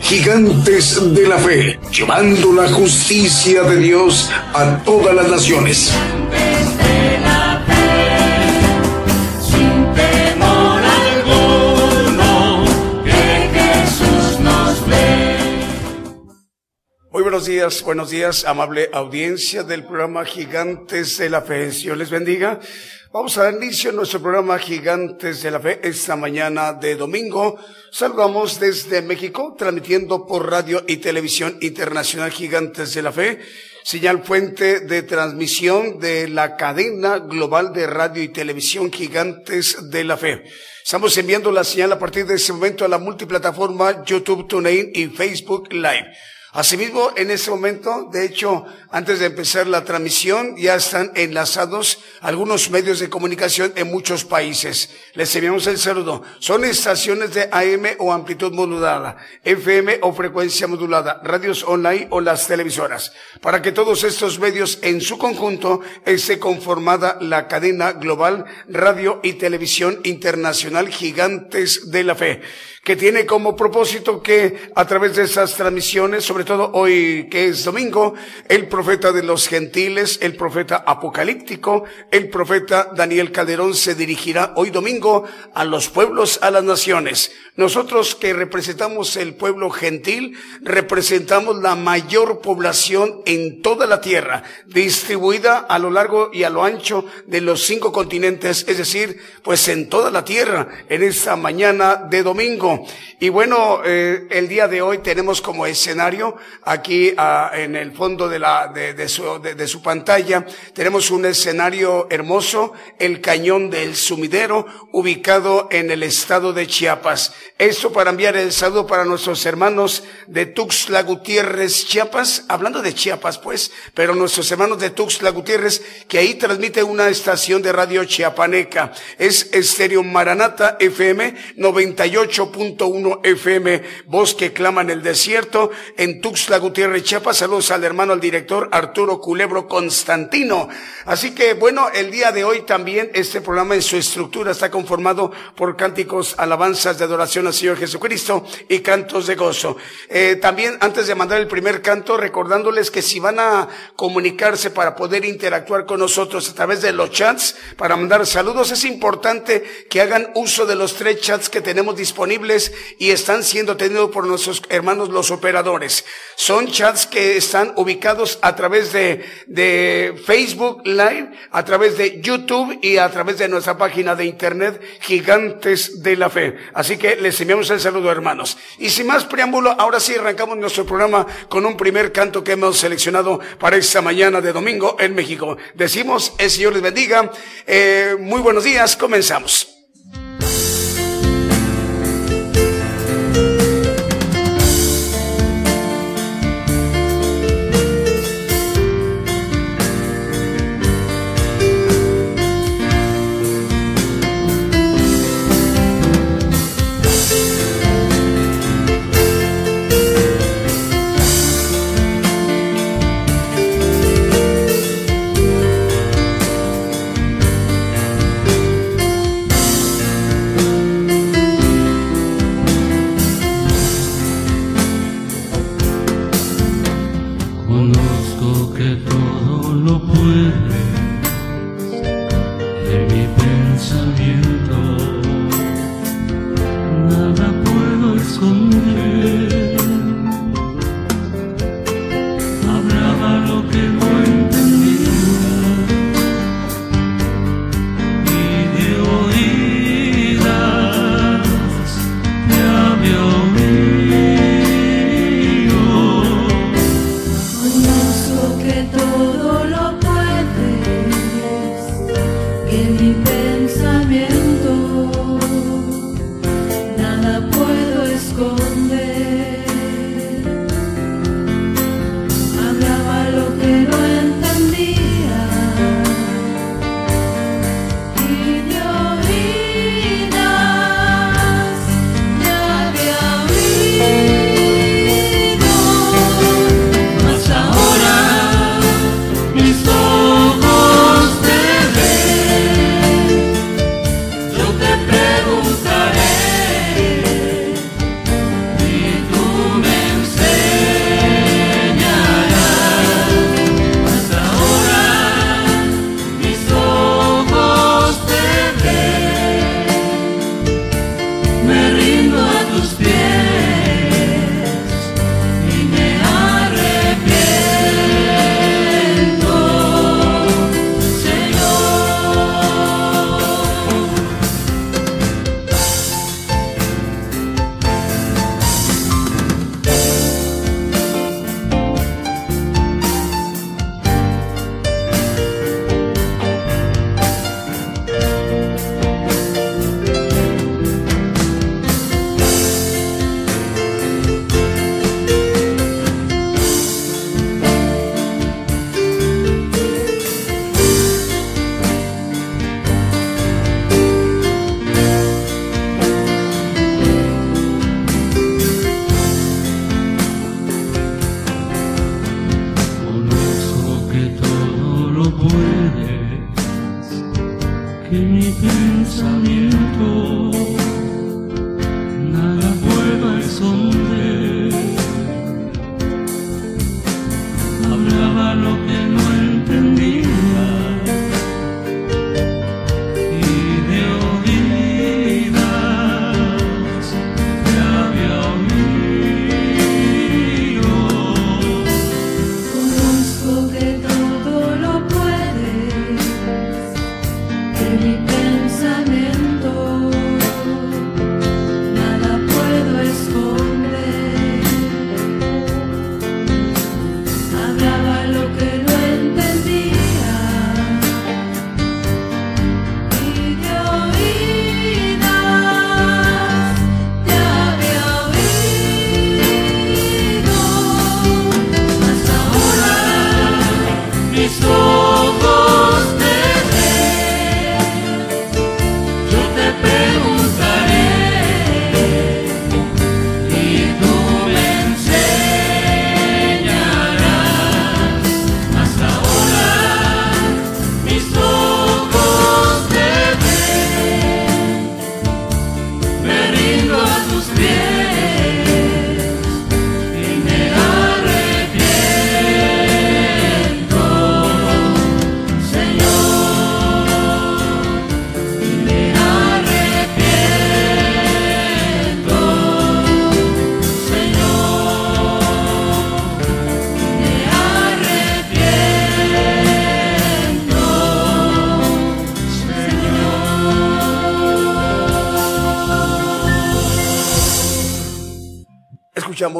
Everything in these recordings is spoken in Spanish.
Gigantes de la Fe, llevando la justicia de Dios a todas las naciones. Muy buenos días, buenos días, amable audiencia del programa Gigantes de la Fe. Dios les bendiga. Vamos a dar inicio a nuestro programa Gigantes de la Fe esta mañana de domingo. Saludamos desde México, transmitiendo por radio y televisión internacional Gigantes de la Fe, señal fuente de transmisión de la cadena global de radio y televisión Gigantes de la Fe. Estamos enviando la señal a partir de ese momento a la multiplataforma YouTube, TuneIn y Facebook Live. Asimismo, en este momento, de hecho, antes de empezar la transmisión, ya están enlazados algunos medios de comunicación en muchos países. Les enviamos el saludo. Son estaciones de AM o amplitud modulada, FM o frecuencia modulada, radios online o las televisoras. Para que todos estos medios en su conjunto esté conformada la cadena global radio y televisión internacional gigantes de la fe que tiene como propósito que a través de esas transmisiones, sobre todo hoy que es domingo, el profeta de los gentiles, el profeta apocalíptico, el profeta Daniel Calderón se dirigirá hoy domingo a los pueblos, a las naciones. Nosotros que representamos el pueblo gentil, representamos la mayor población en toda la tierra, distribuida a lo largo y a lo ancho de los cinco continentes, es decir, pues en toda la tierra, en esta mañana de domingo. Y bueno, eh, el día de hoy tenemos como escenario aquí ah, en el fondo de su pantalla tenemos un escenario hermoso, el cañón del sumidero, ubicado en el estado de Chiapas. Esto para enviar el saludo para nuestros hermanos de Tuxtla Gutiérrez, Chiapas, hablando de Chiapas, pues, pero nuestros hermanos de Tuxtla Gutiérrez, que ahí transmite una estación de radio chiapaneca. Es Estéreo Maranata FM 98 uno FM, voz que clama en el desierto, en Tuxtla Gutiérrez, Chiapas. Saludos al hermano, al director Arturo Culebro Constantino. Así que bueno, el día de hoy también este programa en su estructura está conformado por cánticos, alabanzas de adoración al Señor Jesucristo y cantos de gozo. Eh, también antes de mandar el primer canto, recordándoles que si van a comunicarse para poder interactuar con nosotros a través de los chats, para mandar saludos, es importante que hagan uso de los tres chats que tenemos disponibles y están siendo tenidos por nuestros hermanos los operadores. Son chats que están ubicados a través de, de Facebook Live, a través de YouTube y a través de nuestra página de internet Gigantes de la Fe. Así que les enviamos el saludo hermanos. Y sin más preámbulo, ahora sí arrancamos nuestro programa con un primer canto que hemos seleccionado para esta mañana de domingo en México. Decimos, el Señor les bendiga. Eh, muy buenos días, comenzamos.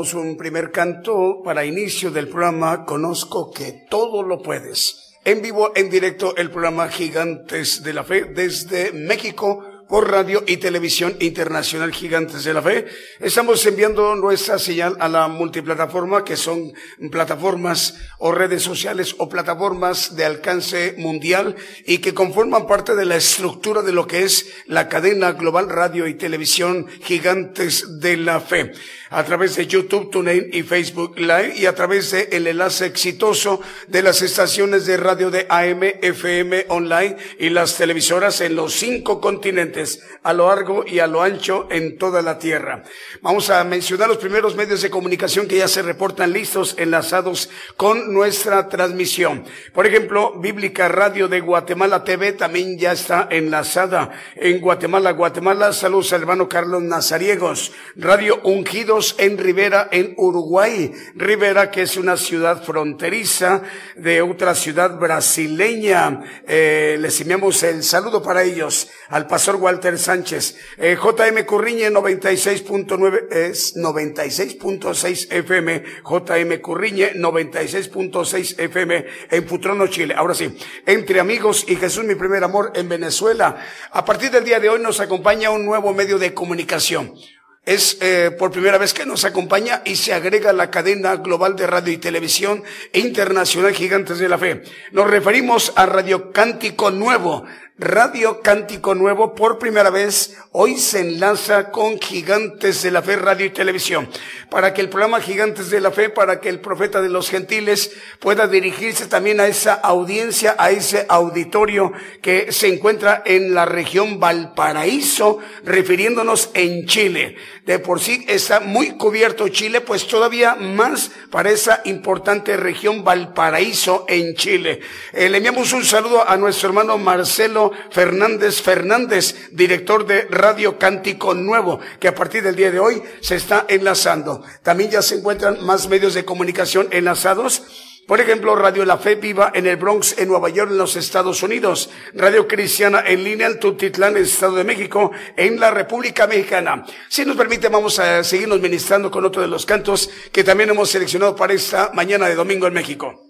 Un primer canto para inicio del programa Conozco que todo lo puedes. En vivo, en directo, el programa Gigantes de la Fe desde México por radio y televisión internacional Gigantes de la Fe. Estamos enviando nuestra señal a la multiplataforma, que son plataformas o redes sociales o plataformas de alcance mundial y que conforman parte de la estructura de lo que es la cadena global radio y televisión Gigantes de la Fe a través de YouTube, TuneIn y Facebook Live y a través de el enlace exitoso de las estaciones de radio de AM, FM online y las televisoras en los cinco continentes, a lo largo y a lo ancho en toda la tierra. Vamos a mencionar los primeros medios de comunicación que ya se reportan listos, enlazados con nuestra transmisión. Por ejemplo, Bíblica Radio de Guatemala TV también ya está enlazada en Guatemala, Guatemala. Saludos al hermano Carlos Nazariegos. Radio Ungidos en Rivera, en Uruguay. Rivera, que es una ciudad fronteriza de otra ciudad brasileña. Eh, les enviamos el saludo para ellos al pastor Walter Sánchez. JM Curriñe 96.9 es 96.6 FM. JM Curriñe 96.6 FM en Putrono, Chile. Ahora sí, entre amigos y Jesús mi primer amor en Venezuela. A partir del día de hoy nos acompaña un nuevo medio de comunicación es eh, por primera vez que nos acompaña y se agrega a la cadena global de radio y televisión internacional Gigantes de la Fe. Nos referimos a Radio Cántico Nuevo, Radio Cántico Nuevo por primera vez hoy se enlaza con Gigantes de la Fe Radio y Televisión para que el programa Gigantes de la Fe, para que el profeta de los gentiles pueda dirigirse también a esa audiencia, a ese auditorio que se encuentra en la región Valparaíso, refiriéndonos en Chile. De por sí está muy cubierto Chile, pues todavía más para esa importante región Valparaíso en Chile. Eh, le enviamos un saludo a nuestro hermano Marcelo Fernández Fernández, director de Radio Cántico Nuevo, que a partir del día de hoy se está enlazando. También ya se encuentran más medios de comunicación enlazados. Por ejemplo, Radio La Fe Viva en el Bronx, en Nueva York, en los Estados Unidos. Radio Cristiana en línea en Tutitlán, en el Estado de México, en la República Mexicana. Si nos permite, vamos a seguirnos ministrando con otro de los cantos que también hemos seleccionado para esta mañana de domingo en México.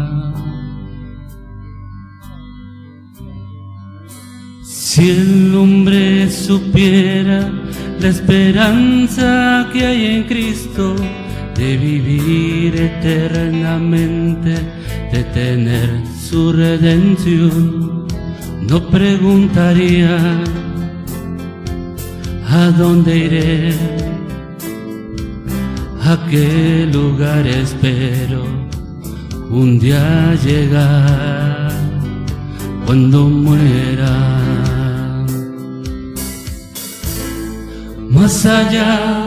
Si el hombre supiera la esperanza que hay en Cristo de vivir eternamente, de tener su redención, no preguntaría a dónde iré, a qué lugar espero un día llegar cuando muera. Más allá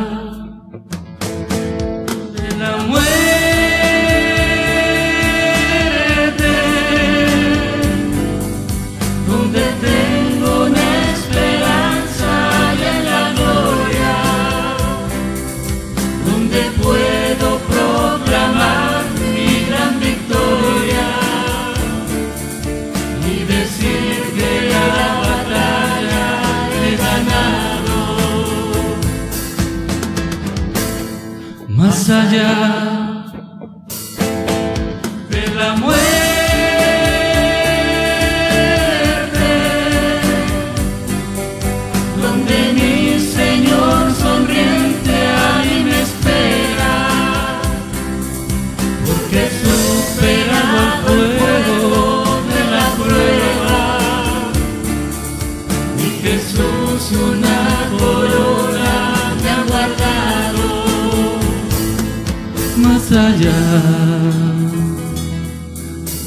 allá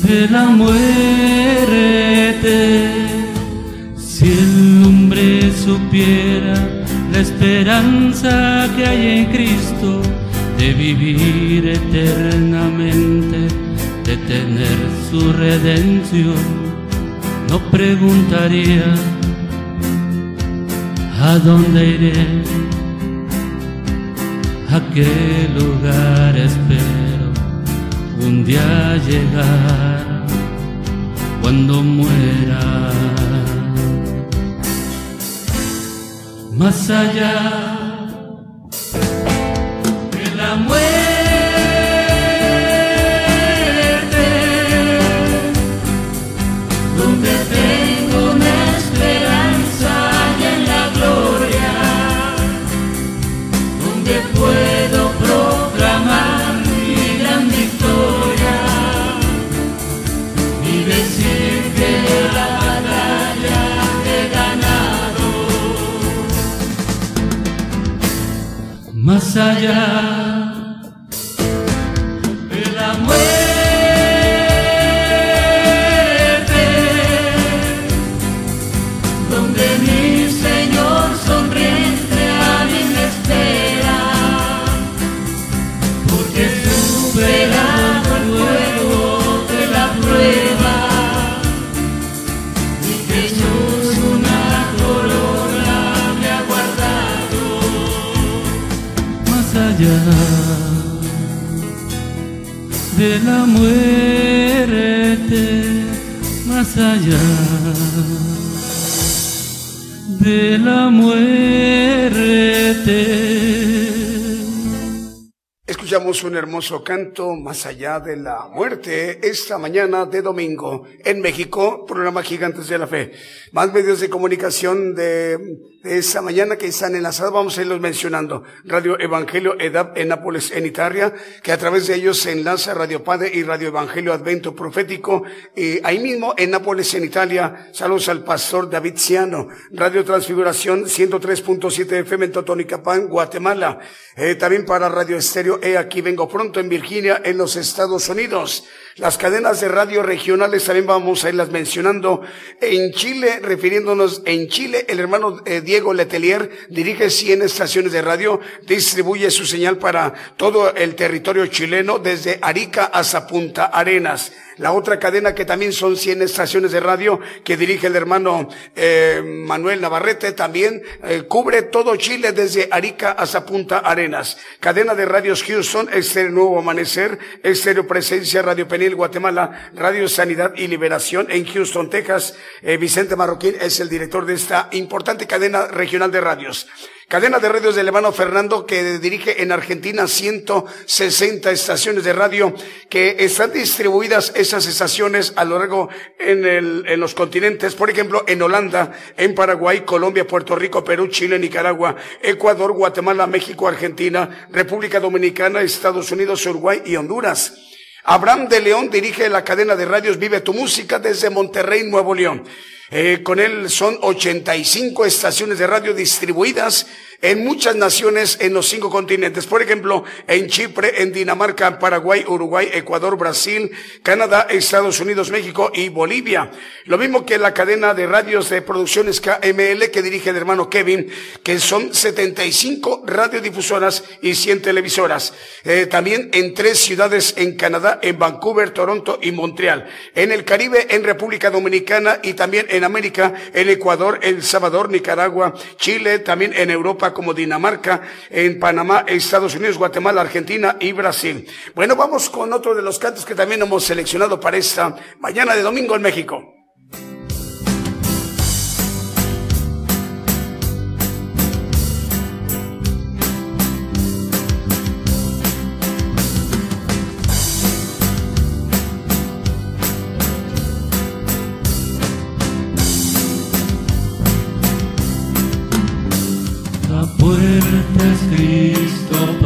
de la muerte. Si el hombre supiera la esperanza que hay en Cristo de vivir eternamente, de tener su redención, no preguntaría a dónde iré a qué lugar espero un día llegar cuando muera. Más allá más muerte, más allá de la muerte Un hermoso canto más allá de la muerte esta mañana de domingo en México, programa Gigantes de la Fe. Más medios de comunicación de, esta mañana que están enlazados, vamos a irlos mencionando. Radio Evangelio EDAP en Nápoles, en Italia, que a través de ellos se enlaza Radio Padre y Radio Evangelio Advento Profético. Y ahí mismo en Nápoles, en Italia, saludos al pastor David Ciano. Radio Transfiguración 103.7 FM en Totonicapán, Guatemala. Eh, también para Radio Estéreo, he aquí vengo pronto en Virginia, en los Estados Unidos. Las cadenas de radio regionales también vamos a irlas mencionando. En Chile, refiriéndonos en Chile, el hermano eh, Diego Letelier dirige 100 estaciones de radio, distribuye su señal para todo el territorio chileno, desde Arica hasta Punta Arenas. La otra cadena que también son 100 estaciones de radio que dirige el hermano eh, Manuel Navarrete también eh, cubre todo Chile desde Arica hasta Punta Arenas. Cadena de radios Houston, Estéreo Nuevo Amanecer, Estéreo Presencia, Radio Penil Guatemala, Radio Sanidad y Liberación en Houston, Texas. Eh, Vicente Marroquín es el director de esta importante cadena regional de radios. Cadena de radios del hermano Fernando que dirige en Argentina 160 estaciones de radio que están distribuidas esas estaciones a lo largo en, el, en los continentes. Por ejemplo, en Holanda, en Paraguay, Colombia, Puerto Rico, Perú, Chile, Nicaragua, Ecuador, Guatemala, México, Argentina, República Dominicana, Estados Unidos, Uruguay y Honduras. Abraham de León dirige la cadena de radios Vive tu Música desde Monterrey, Nuevo León. Eh, con él son 85 estaciones de radio distribuidas en muchas naciones en los cinco continentes. Por ejemplo, en Chipre, en Dinamarca, Paraguay, Uruguay, Ecuador, Brasil, Canadá, Estados Unidos, México y Bolivia. Lo mismo que la cadena de radios de producciones KML que dirige el hermano Kevin, que son 75 radiodifusoras y 100 televisoras. Eh, también en tres ciudades en Canadá, en Vancouver, Toronto y Montreal. En el Caribe, en República Dominicana y también América, en Ecuador, El Salvador, Nicaragua, Chile, también en Europa, como Dinamarca, en Panamá, Estados Unidos, Guatemala, Argentina y Brasil. Bueno, vamos con otro de los cantos que también hemos seleccionado para esta mañana de domingo en México. es Cristo.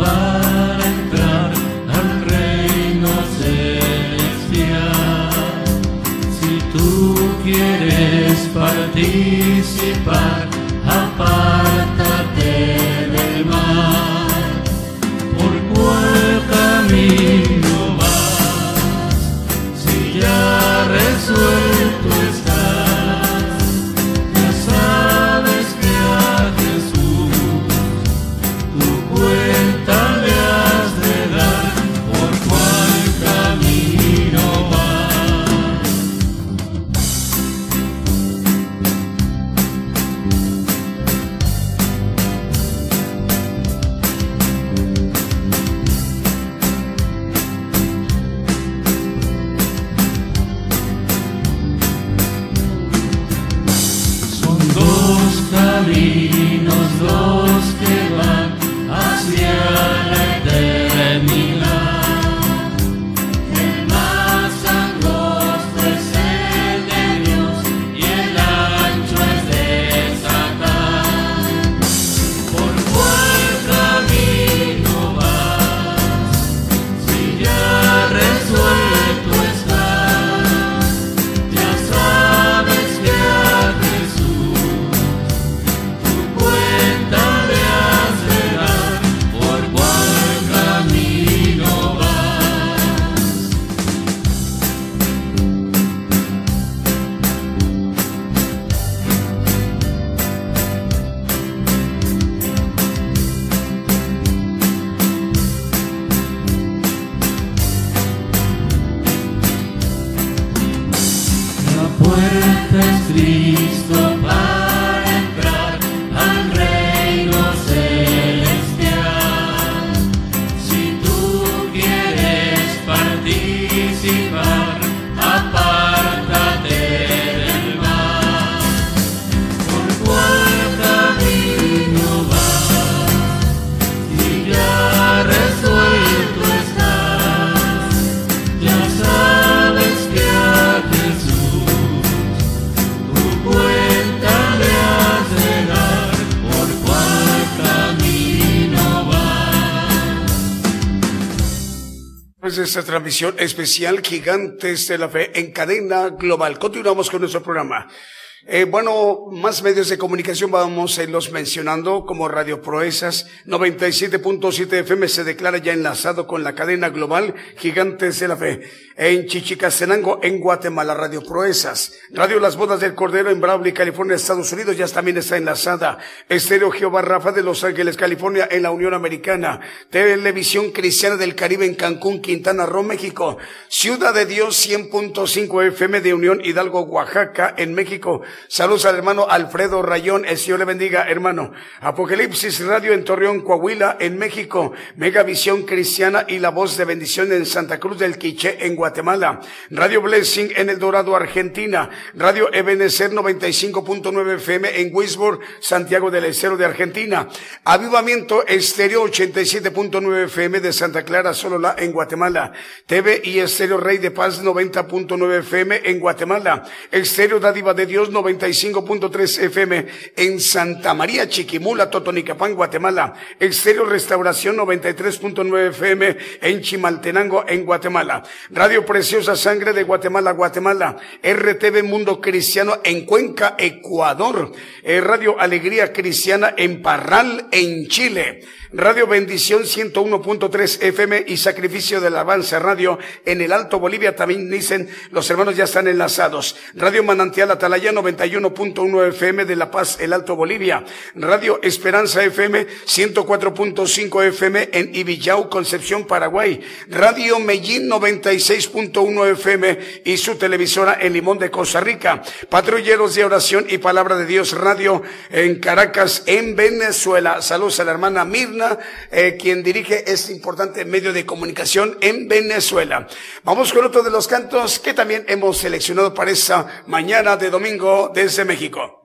Esta transmisión especial Gigantes de la Fe en cadena global. Continuamos con nuestro programa. Eh, bueno, más medios de comunicación vamos a irlos mencionando como Radio Proezas 97.7 FM se declara ya enlazado con la cadena global Gigantes de la Fe. En Chichicastenango, en Guatemala, Radio Proezas. Radio Las Bodas del Cordero en Brawley, California, Estados Unidos, ya también está enlazada. Estéreo Jehová Rafa de Los Ángeles, California, en la Unión Americana. Televisión Cristiana del Caribe en Cancún, Quintana Roo, México. Ciudad de Dios 100.5 FM de Unión Hidalgo, Oaxaca, en México. Saludos al hermano Alfredo Rayón, el Señor le bendiga, hermano. Apocalipsis Radio en Torreón, Coahuila, en México. Megavisión Cristiana y la voz de bendición en Santa Cruz del Quiché, en Guatemala. Radio Blessing en El Dorado, Argentina. Radio Ebenecer 95.9 FM en Wisborne, Santiago del Estero de Argentina. Avivamiento Estéreo 87.9 FM de Santa Clara, Solola, en Guatemala. TV y Estéreo Rey de Paz 90.9 FM en Guatemala. Estéreo Dádiva de Dios 95.3 FM en Santa María Chiquimula, Totonicapán, Guatemala. Estéreo Restauración 93.9 FM en Chimaltenango, en Guatemala. Radio Preciosa Sangre de Guatemala, Guatemala. RTV Mundo Cristiano en Cuenca, Ecuador. Eh, Radio Alegría Cristiana en Parral, en Chile. Radio Bendición 101.3 FM y Sacrificio de Alabanza Radio en el Alto Bolivia también dicen los hermanos ya están enlazados. Radio Manantial Atalaya 91.1 FM de La Paz, el Alto Bolivia. Radio Esperanza FM 104.5 FM en Ibillau, Concepción, Paraguay. Radio Medellín 96.1 FM y su televisora en Limón de Costa Rica. Patrulleros de Oración y Palabra de Dios Radio en Caracas, en Venezuela. Saludos a la hermana Mirna eh, quien dirige este importante medio de comunicación en Venezuela. Vamos con otro de los cantos que también hemos seleccionado para esa mañana de domingo desde México.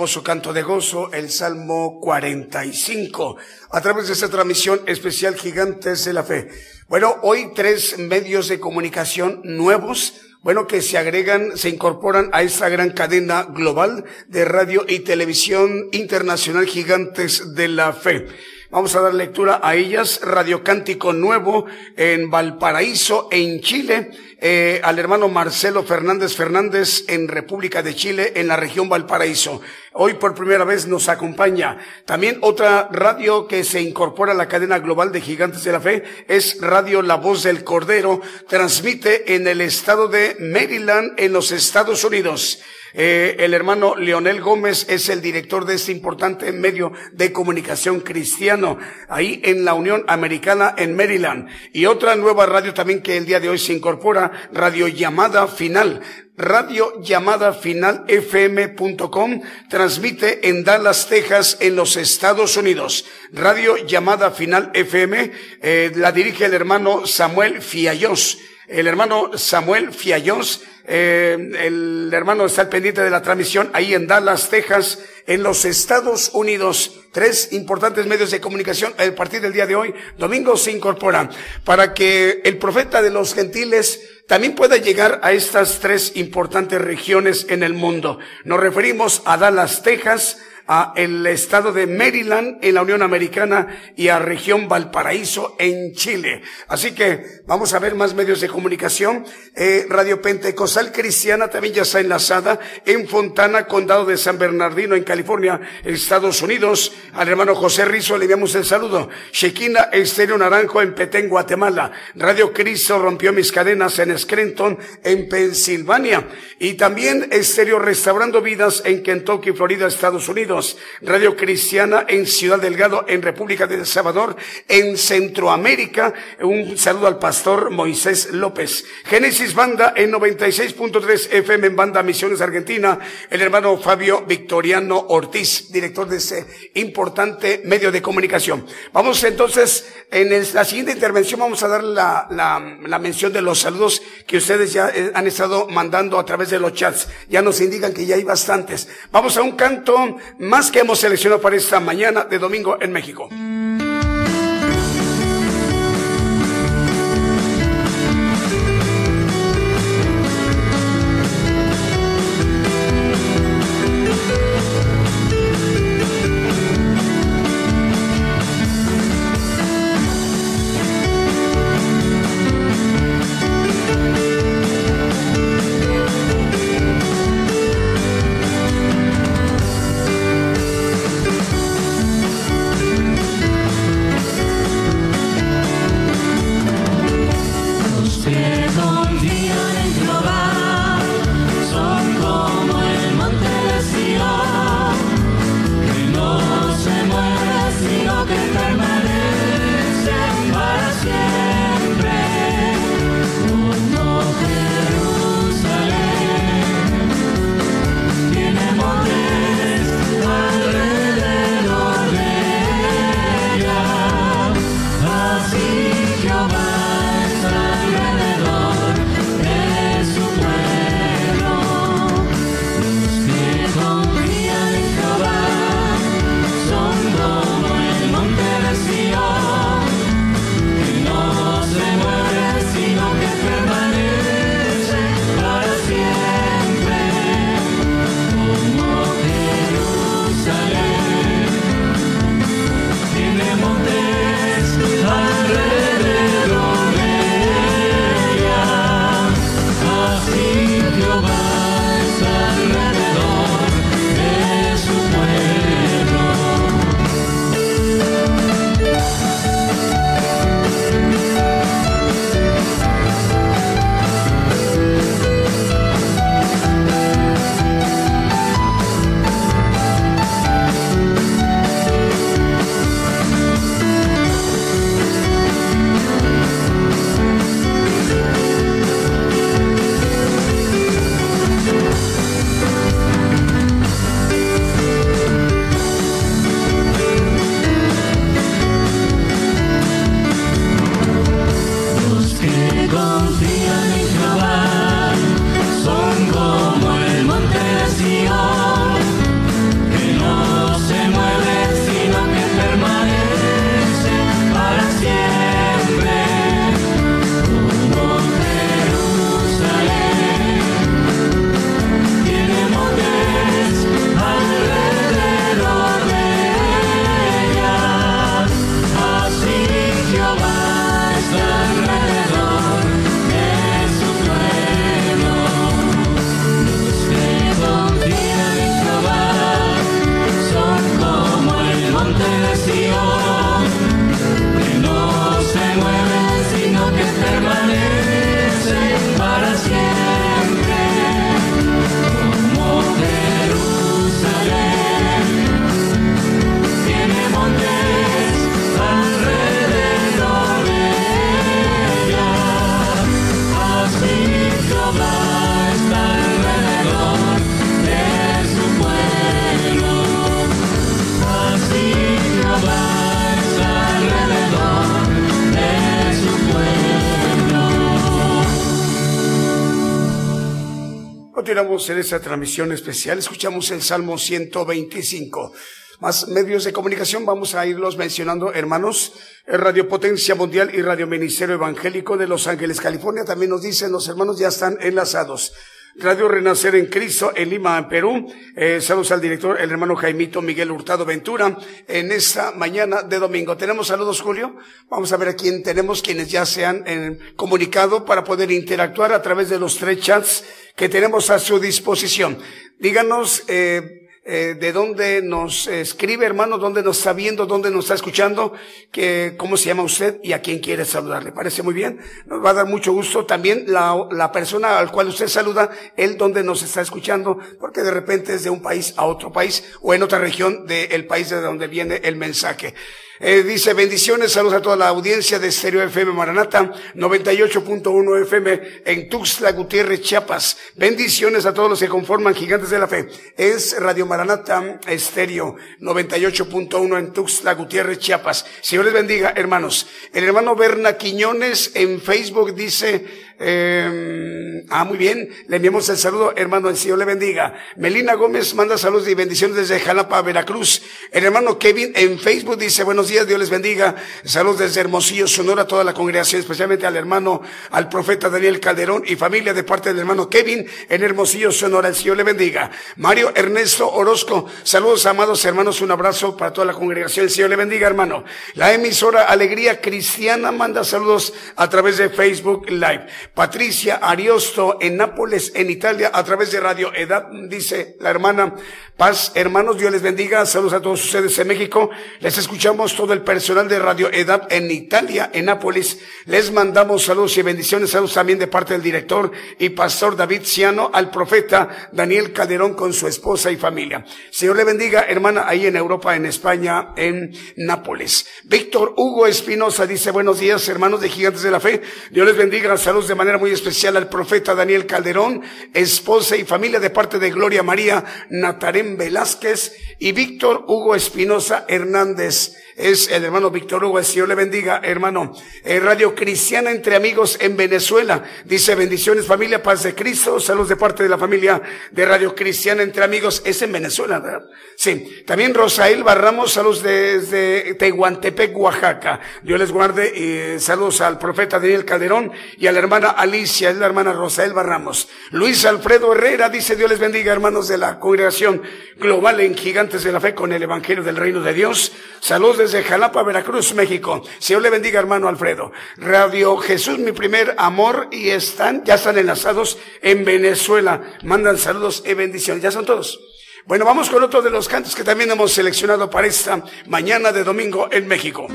Hermoso canto de gozo, el Salmo 45, a través de esta transmisión especial Gigantes de la Fe. Bueno, hoy tres medios de comunicación nuevos, bueno, que se agregan, se incorporan a esta gran cadena global de radio y televisión internacional Gigantes de la Fe. Vamos a dar lectura a ellas. Radio Cántico Nuevo en Valparaíso, en Chile. Eh, al hermano Marcelo Fernández Fernández en República de Chile, en la región Valparaíso. Hoy por primera vez nos acompaña. También otra radio que se incorpora a la cadena global de Gigantes de la Fe es Radio La Voz del Cordero. Transmite en el estado de Maryland, en los Estados Unidos. Eh, el hermano Leonel Gómez es el director de este importante medio de comunicación cristiano, ahí en la Unión Americana en Maryland. Y otra nueva radio también que el día de hoy se incorpora, Radio Llamada Final. Radio Llamada Final FM.com transmite en Dallas, Texas, en los Estados Unidos. Radio Llamada Final FM eh, la dirige el hermano Samuel Fiallos. El hermano Samuel Fiallos eh, el hermano está al pendiente de la transmisión ahí en Dallas, Texas, en los Estados Unidos. Tres importantes medios de comunicación a partir del día de hoy, domingo, se incorporan para que el profeta de los gentiles también pueda llegar a estas tres importantes regiones en el mundo. Nos referimos a Dallas, Texas, a el estado de Maryland en la Unión Americana y a región Valparaíso en Chile. Así que vamos a ver más medios de comunicación. Eh, Radio Pentecostal Cristiana también ya está enlazada en Fontana, Condado de San Bernardino, en California, Estados Unidos. Al hermano José Rizo le enviamos el saludo. Shequina Estéreo Naranjo en Petén, Guatemala. Radio Cristo rompió mis cadenas en Scranton, en Pensilvania. Y también Estéreo Restaurando Vidas en Kentucky, Florida, Estados Unidos. Radio Cristiana en Ciudad Delgado, en República de El Salvador, en Centroamérica. Un saludo al pastor Moisés López. Génesis Banda en 96.3 FM en Banda Misiones Argentina. El hermano Fabio Victoriano Ortiz, director de ese importante medio de comunicación. Vamos entonces, en la siguiente intervención vamos a dar la, la, mención de los saludos que ustedes ya eh, han estado mandando a través de los chats. Ya nos indican que ya hay bastantes. Vamos a un canto más que hemos seleccionado para esta mañana de domingo en México. En esta transmisión especial. Escuchamos el Salmo 125. Más medios de comunicación vamos a irlos mencionando, hermanos. Radio Potencia Mundial y Radio Ministerio Evangélico de Los Ángeles, California. También nos dicen los hermanos ya están enlazados. Radio Renacer en Cristo en Lima, en Perú. Eh, saludos al director, el hermano Jaimito Miguel Hurtado Ventura, en esta mañana de domingo. ¿Tenemos saludos, Julio? Vamos a ver a quién tenemos, quienes ya se han eh, comunicado para poder interactuar a través de los tres chats que tenemos a su disposición. Díganos, eh, eh, de dónde nos escribe, hermano, dónde nos está viendo, dónde nos está escuchando, que, cómo se llama usted y a quién quiere saludar. ¿Le parece muy bien? Nos va a dar mucho gusto también la, la persona al cual usted saluda, él dónde nos está escuchando, porque de repente es de un país a otro país o en otra región del país de donde viene el mensaje. Eh, dice, bendiciones, saludos a toda la audiencia de Stereo FM Maranata, 98.1 FM en Tuxtla Gutiérrez, Chiapas. Bendiciones a todos los que conforman Gigantes de la Fe. Es Radio Maranata Estéreo, 98.1 en Tuxtla Gutiérrez, Chiapas. Señor les bendiga, hermanos. El hermano Berna Quiñones en Facebook dice, eh, ah, muy bien. Le enviamos el saludo, hermano. El Señor le bendiga. Melina Gómez manda saludos y bendiciones desde Jalapa, Veracruz. El hermano Kevin en Facebook dice, buenos días, Dios les bendiga. Saludos desde Hermosillo, Sonora, a toda la congregación, especialmente al hermano, al profeta Daniel Calderón y familia de parte del hermano Kevin en Hermosillo, Sonora. El Señor le bendiga. Mario Ernesto Orozco, saludos, amados hermanos. Un abrazo para toda la congregación. El Señor le bendiga, hermano. La emisora Alegría Cristiana manda saludos a través de Facebook Live. Patricia Ariosto en Nápoles, en Italia, a través de Radio Edad, dice la hermana Paz. Hermanos, Dios les bendiga. Saludos a todos ustedes en México. Les escuchamos todo el personal de Radio Edad en Italia, en Nápoles. Les mandamos saludos y bendiciones. Saludos también de parte del director y pastor David Ciano, al profeta Daniel Calderón con su esposa y familia. Señor le bendiga, hermana, ahí en Europa, en España, en Nápoles. Víctor Hugo Espinosa dice, buenos días, hermanos de Gigantes de la Fe. Dios les bendiga. Saludos de manera muy especial al profeta Daniel Calderón, esposa y familia de parte de Gloria María Natarén Velázquez y Víctor Hugo Espinosa Hernández es el hermano Víctor Hugo, el Señor le bendiga, hermano. Eh, Radio Cristiana entre amigos en Venezuela. Dice bendiciones familia, paz de Cristo, saludos de parte de la familia de Radio Cristiana entre amigos. Es en Venezuela, ¿verdad? Sí. También Rosael Barramos, saludos desde Tehuantepec, Oaxaca. Dios les guarde y saludos al profeta Daniel Calderón y a la hermana Alicia, es la hermana Rosael Barramos. Luis Alfredo Herrera dice Dios les bendiga, hermanos de la congregación global en Gigantes de la Fe con el Evangelio del Reino de Dios. Saludos Jalapa, Veracruz, México. Señor le bendiga, hermano Alfredo. Radio Jesús, mi primer amor, y están, ya están enlazados en Venezuela. Mandan saludos y bendiciones. Ya son todos. Bueno, vamos con otro de los cantos que también hemos seleccionado para esta mañana de domingo en México.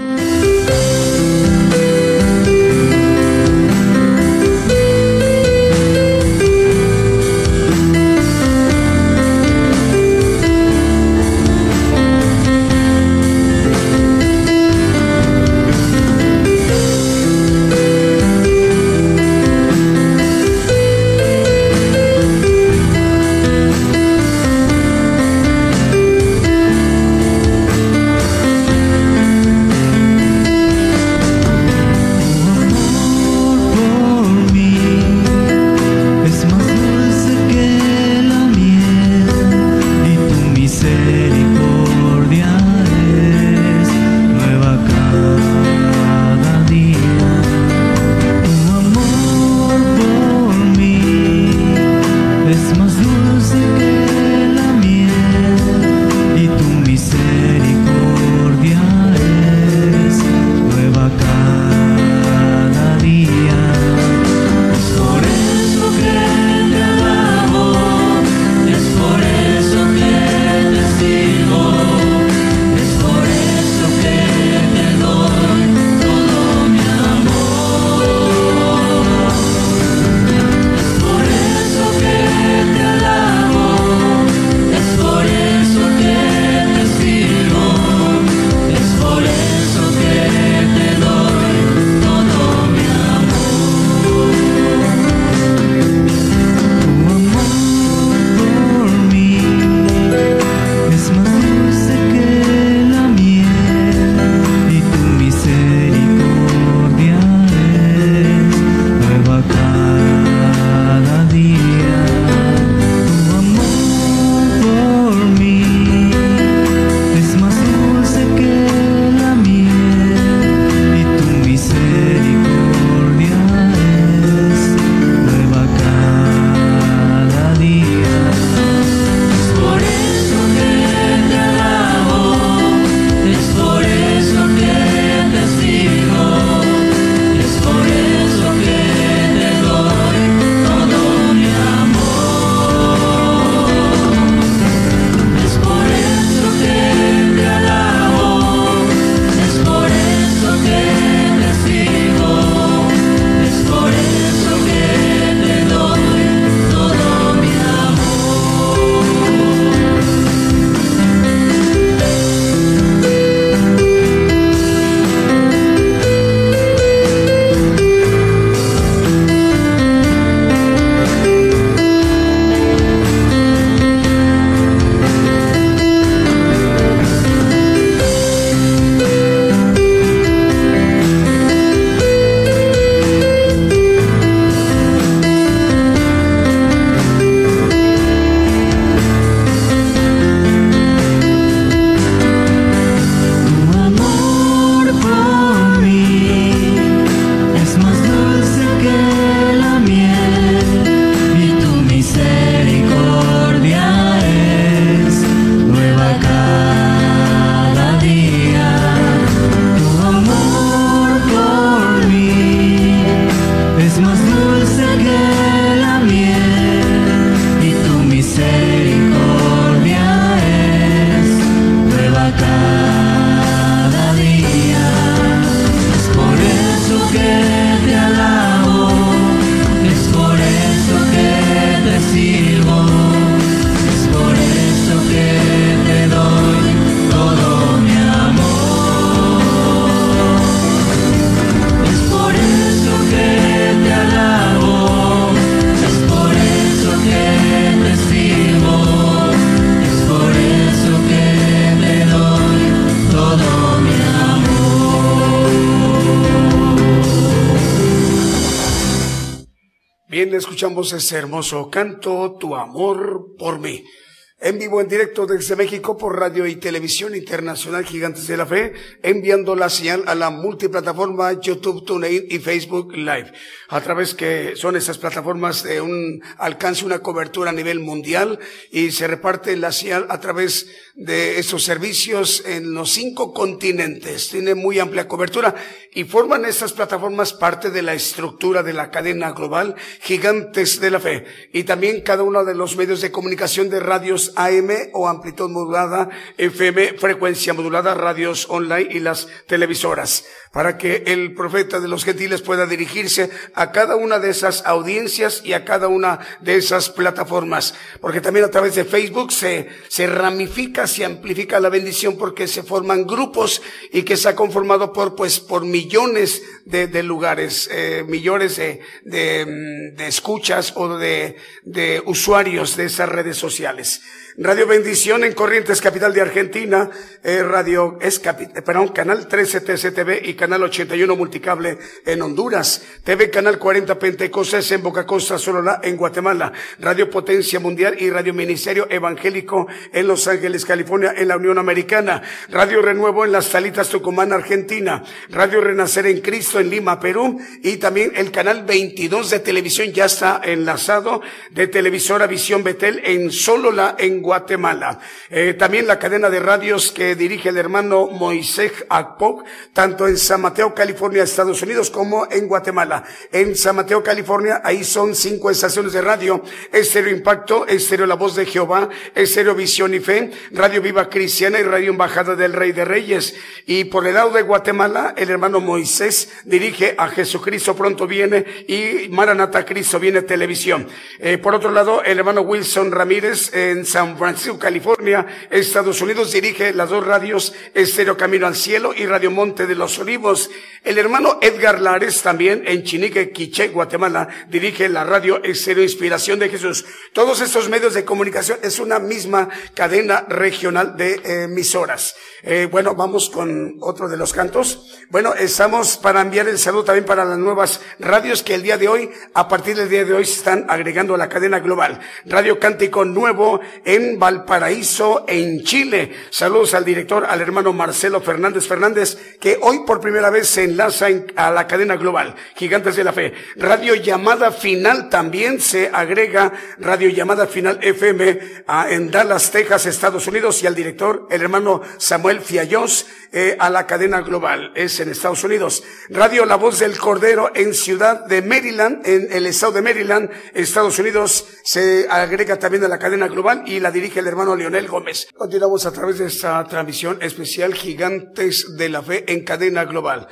Escuchamos ese hermoso canto, Tu amor por mí en vivo, en directo desde México por Radio y Televisión Internacional Gigantes de la Fe, enviando la señal a la multiplataforma YouTube, TuneIn y Facebook Live. A través que son esas plataformas de un alcance, una cobertura a nivel mundial y se reparte la señal a través de esos servicios en los cinco continentes. Tiene muy amplia cobertura y forman estas plataformas parte de la estructura de la cadena global Gigantes de la Fe. Y también cada uno de los medios de comunicación de radios AM o amplitud modulada, FM, frecuencia modulada, radios online y las televisoras, para que el profeta de los gentiles pueda dirigirse a cada una de esas audiencias y a cada una de esas plataformas, porque también a través de Facebook se, se ramifica, se amplifica la bendición porque se forman grupos y que se ha conformado por, pues, por millones de, de lugares, eh, millones mm, de escuchas o de, de usuarios de esas redes sociales. Radio Bendición en Corrientes, capital de Argentina, eh, Radio es eh, perdón, Canal 13 TCTV y Canal 81 Multicable en Honduras, TV Canal 40 Pentecostés en Boca Costa, Solola en Guatemala, Radio Potencia Mundial y Radio Ministerio Evangélico en Los Ángeles, California, en la Unión Americana, Radio Renuevo en Las Salitas, Tucumán, Argentina, Radio Renacer en Cristo en Lima, Perú y también el Canal 22 de televisión ya está enlazado de televisora Visión Betel en Solola en Guatemala. Eh, también la cadena de radios que dirige el hermano Moisés Akpok, tanto en San Mateo, California, Estados Unidos, como en Guatemala. En San Mateo, California, ahí son cinco estaciones de radio. Estéreo Impacto, Estéreo La Voz de Jehová, Estéreo Visión y Fe, Radio Viva Cristiana y Radio Embajada del Rey de Reyes. Y por el lado de Guatemala, el hermano Moisés dirige a Jesucristo pronto viene y Maranata Cristo viene televisión. Eh, por otro lado, el hermano Wilson Ramírez en San Francisco, California, Estados Unidos, dirige las dos radios Estéreo Camino al Cielo y Radio Monte de los Olivos. El hermano Edgar Lares, también en Chinique, Quiché, Guatemala, dirige la radio Estéreo Inspiración de Jesús. Todos estos medios de comunicación es una misma cadena regional de emisoras. Eh, bueno, vamos con otro de los cantos. Bueno, estamos para enviar el saludo también para las nuevas radios que el día de hoy, a partir del día de hoy, se están agregando a la cadena global. Radio Cántico Nuevo en Valparaíso, en Chile. Saludos al director, al hermano Marcelo Fernández Fernández, que hoy por primera vez se enlaza a la cadena global. Gigantes de la Fe. Radio Llamada Final también se agrega Radio Llamada Final FM en Dallas, Texas, Estados Unidos y al director, el hermano Samuel Fiallos eh, a la cadena global. Es en Estados Unidos. Radio La Voz del Cordero en Ciudad de Maryland, en el estado de Maryland, Estados Unidos. Se agrega también a la cadena global y la dirige el hermano Leonel Gómez. Continuamos a través de esta transmisión especial Gigantes de la Fe en cadena global.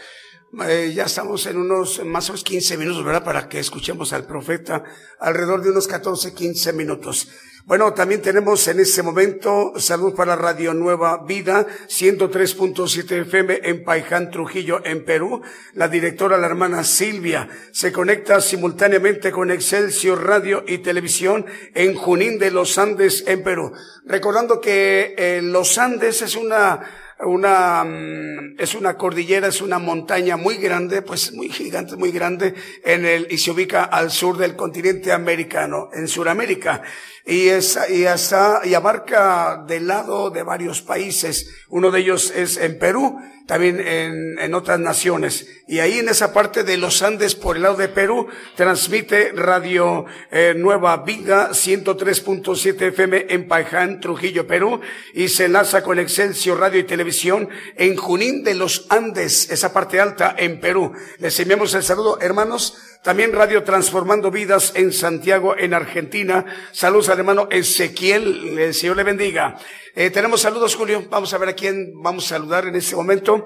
Eh, ya estamos en unos más o menos 15 minutos, ¿verdad? Para que escuchemos al profeta alrededor de unos 14, 15 minutos. Bueno, también tenemos en este momento salud para Radio Nueva Vida, 103.7 FM en Paiján, Trujillo, en Perú. La directora, la hermana Silvia, se conecta simultáneamente con Excelsior Radio y Televisión en Junín de los Andes, en Perú. Recordando que eh, los Andes es una una, mm, es una cordillera, es una montaña muy grande, pues muy gigante, muy grande, en el, y se ubica al sur del continente americano, en Sudamérica y, es, y, hasta, y abarca del lado de varios países. Uno de ellos es en Perú, también en, en otras naciones. Y ahí en esa parte de los Andes, por el lado de Perú, transmite Radio eh, Nueva Vida 103.7 FM en Paján, Trujillo, Perú, y se enlaza con Excelsior Radio y Televisión en Junín de los Andes, esa parte alta en Perú. Les enviamos el saludo, hermanos. También Radio Transformando Vidas en Santiago, en Argentina. Saludos al hermano Ezequiel. El Señor le bendiga. Eh, tenemos saludos, Julio. Vamos a ver a quién vamos a saludar en este momento.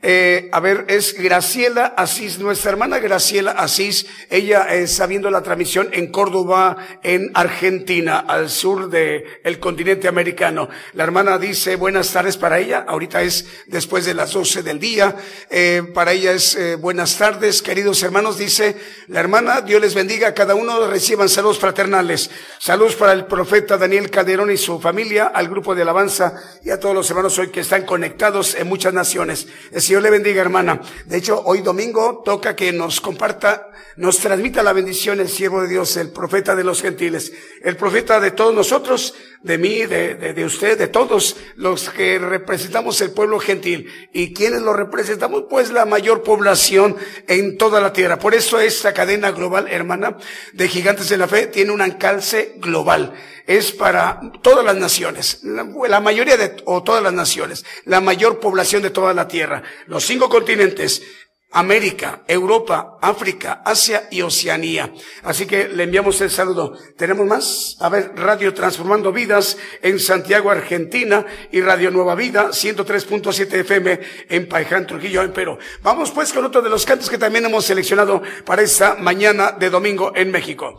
Eh, a ver, es Graciela Asís, nuestra hermana Graciela Asís. Ella está viendo la transmisión en Córdoba, en Argentina, al sur del el continente americano. La hermana dice buenas tardes para ella. Ahorita es después de las 12 del día. Eh, para ella es eh, buenas tardes, queridos hermanos. Dice, la hermana. Dios les bendiga a cada uno. Reciban saludos fraternales. Saludos para el profeta Daniel Calderón y su familia, al grupo de alabanza y a todos los hermanos hoy que están conectados en muchas naciones. El Señor le bendiga, hermana. De hecho, hoy domingo toca que nos comparta, nos transmita la bendición el siervo de Dios, el profeta de los gentiles, el profeta de todos nosotros, de mí, de, de, de usted, de todos los que representamos el pueblo gentil. ¿Y quienes lo representamos? Pues la mayor población en toda la tierra. Por eso esta cadena global, hermana, de gigantes de la fe, tiene un alcance global. Es para todas las naciones, la, la mayoría de, o todas las naciones, la mayor población de toda la tierra, los cinco continentes, América, Europa, África, Asia y Oceanía. Así que le enviamos el saludo. ¿Tenemos más? A ver, Radio Transformando Vidas en Santiago, Argentina y Radio Nueva Vida, 103.7 FM en Paiján, Trujillo, en Perú. Vamos pues con otro de los cantos que también hemos seleccionado para esta mañana de domingo en México.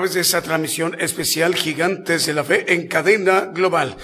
Través de esa transmisión especial Gigantes de la Fe en cadena global.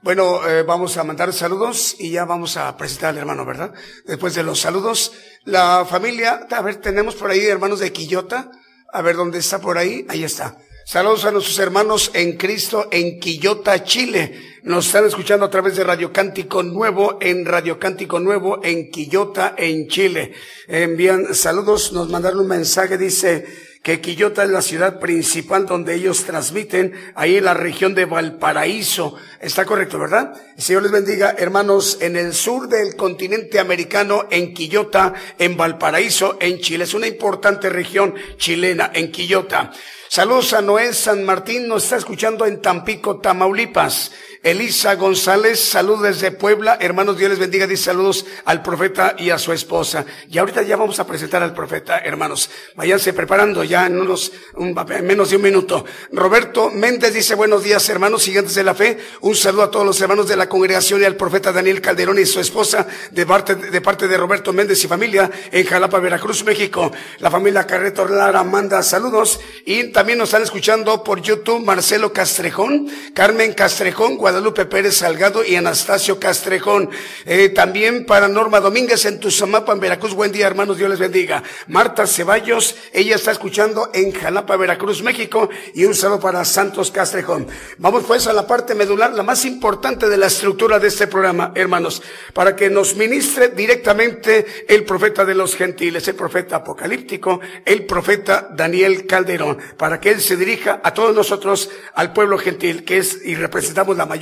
Bueno, eh, vamos a mandar saludos y ya vamos a presentar al hermano, ¿verdad? Después de los saludos, la familia, a ver, tenemos por ahí hermanos de Quillota, a ver dónde está por ahí, ahí está. Saludos a nuestros hermanos en Cristo en Quillota, Chile. Nos están escuchando a través de Radio Cántico Nuevo en Radio Cántico Nuevo en Quillota, en Chile. Envían saludos, nos mandaron un mensaje, dice, que Quillota es la ciudad principal donde ellos transmiten, ahí en la región de Valparaíso. Está correcto, ¿verdad? El Señor les bendiga, hermanos, en el sur del continente americano, en Quillota, en Valparaíso, en Chile. Es una importante región chilena, en Quillota. Saludos a Noé San Martín, nos está escuchando en Tampico, Tamaulipas. Elisa González, saludos desde Puebla. Hermanos, Dios les bendiga. Dice saludos al profeta y a su esposa. Y ahorita ya vamos a presentar al profeta, hermanos. Váyanse preparando ya en unos, un, menos de un minuto. Roberto Méndez dice buenos días, hermanos, siguientes de la fe. Un saludo a todos los hermanos de la congregación y al profeta Daniel Calderón y su esposa de parte, de parte de Roberto Méndez y familia en Jalapa, Veracruz, México. La familia Carreto Lara manda saludos y también nos están escuchando por YouTube Marcelo Castrejón, Carmen Castrejón, Guadalupe Pérez Salgado y Anastasio Castrejón. Eh, también para Norma Domínguez en Tuzamapa, en Veracruz. Buen día, hermanos. Dios les bendiga. Marta Ceballos, ella está escuchando en Jalapa, Veracruz, México. Y un saludo para Santos Castrejón. Vamos pues a la parte medular, la más importante de la estructura de este programa, hermanos, para que nos ministre directamente el profeta de los gentiles, el profeta apocalíptico, el profeta Daniel Calderón, para que él se dirija a todos nosotros, al pueblo gentil, que es y representamos la mayor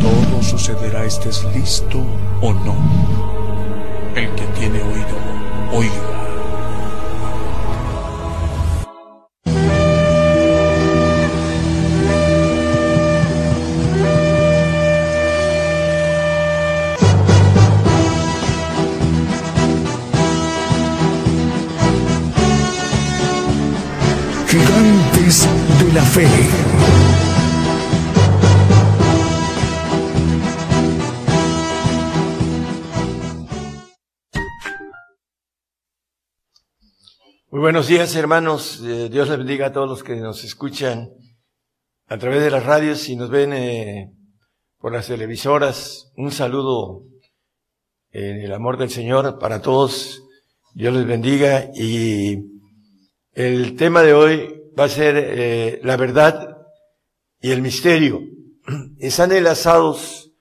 Todo sucederá estés listo o no. El que tiene oído, oiga. Gigantes de la fe. Muy buenos días, hermanos. Eh, Dios les bendiga a todos los que nos escuchan a través de las radios y nos ven eh, por las televisoras. Un saludo en el amor del Señor para todos. Dios les bendiga y el tema de hoy va a ser eh, la verdad y el misterio. Están enlazados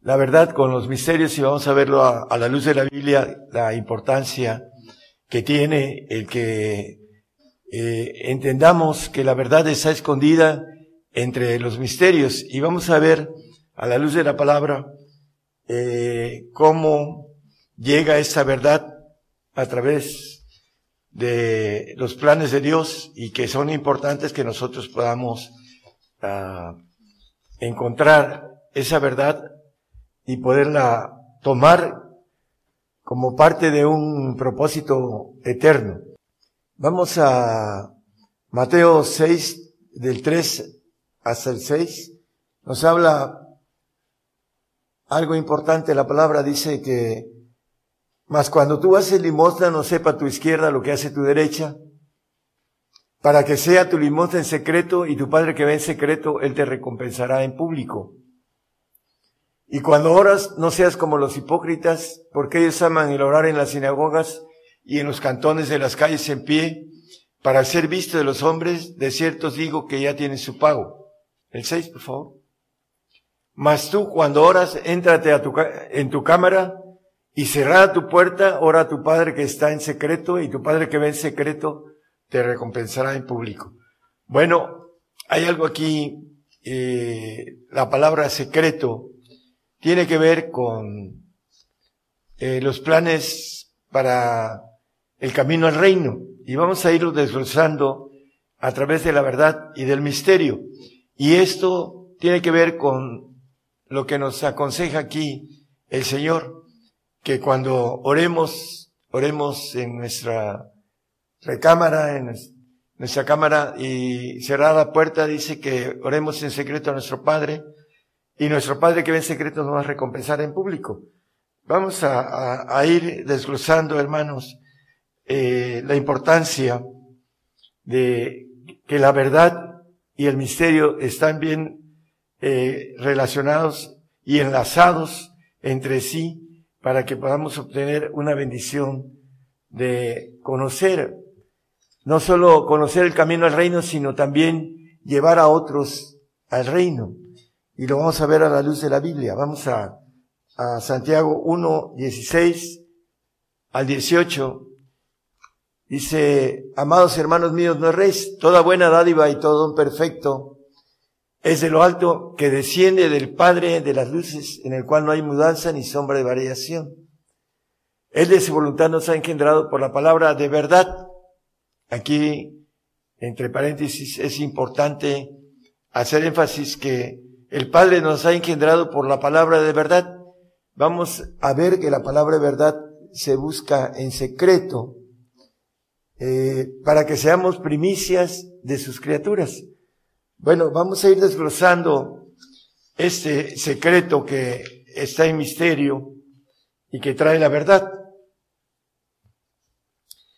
la verdad con los misterios y vamos a verlo a, a la luz de la Biblia, la importancia que tiene el que eh, entendamos que la verdad está escondida entre los misterios. Y vamos a ver a la luz de la palabra eh, cómo llega esa verdad a través de los planes de Dios y que son importantes que nosotros podamos uh, encontrar esa verdad y poderla tomar como parte de un propósito eterno. Vamos a Mateo 6, del 3 hasta el 6. Nos habla algo importante. La palabra dice que, mas cuando tú haces limosna no sepa tu izquierda lo que hace tu derecha, para que sea tu limosna en secreto y tu Padre que ve en secreto, Él te recompensará en público. Y cuando oras, no seas como los hipócritas, porque ellos aman el orar en las sinagogas y en los cantones de las calles en pie, para ser visto de los hombres, de ciertos digo que ya tienen su pago. El 6, por favor. Mas tú, cuando oras, éntrate en tu cámara y cerrada tu puerta, ora a tu Padre que está en secreto y tu Padre que ve en secreto te recompensará en público. Bueno, hay algo aquí, eh, la palabra secreto, tiene que ver con eh, los planes para el camino al reino. Y vamos a irlo desglosando a través de la verdad y del misterio. Y esto tiene que ver con lo que nos aconseja aquí el Señor, que cuando oremos, oremos en nuestra recámara, en nuestra cámara y cerrar la puerta, dice que oremos en secreto a nuestro Padre y nuestro Padre que ve en secreto nos va a recompensar en público. Vamos a, ir desglosando, hermanos, eh, la importancia de que la verdad y el misterio están bien eh, relacionados y enlazados entre sí para que podamos obtener una bendición de conocer, no solo conocer el camino al reino, sino también llevar a otros al reino. Y lo vamos a ver a la luz de la Biblia. Vamos a, a Santiago 1, 16 al 18. Dice, amados hermanos míos, no erréis, toda buena dádiva y todo un perfecto es de lo alto que desciende del Padre de las luces, en el cual no hay mudanza ni sombra de variación. Él de su voluntad nos ha engendrado por la palabra de verdad. Aquí, entre paréntesis, es importante hacer énfasis que el Padre nos ha engendrado por la palabra de verdad. Vamos a ver que la palabra de verdad se busca en secreto eh, para que seamos primicias de sus criaturas. Bueno, vamos a ir desglosando este secreto que está en misterio y que trae la verdad.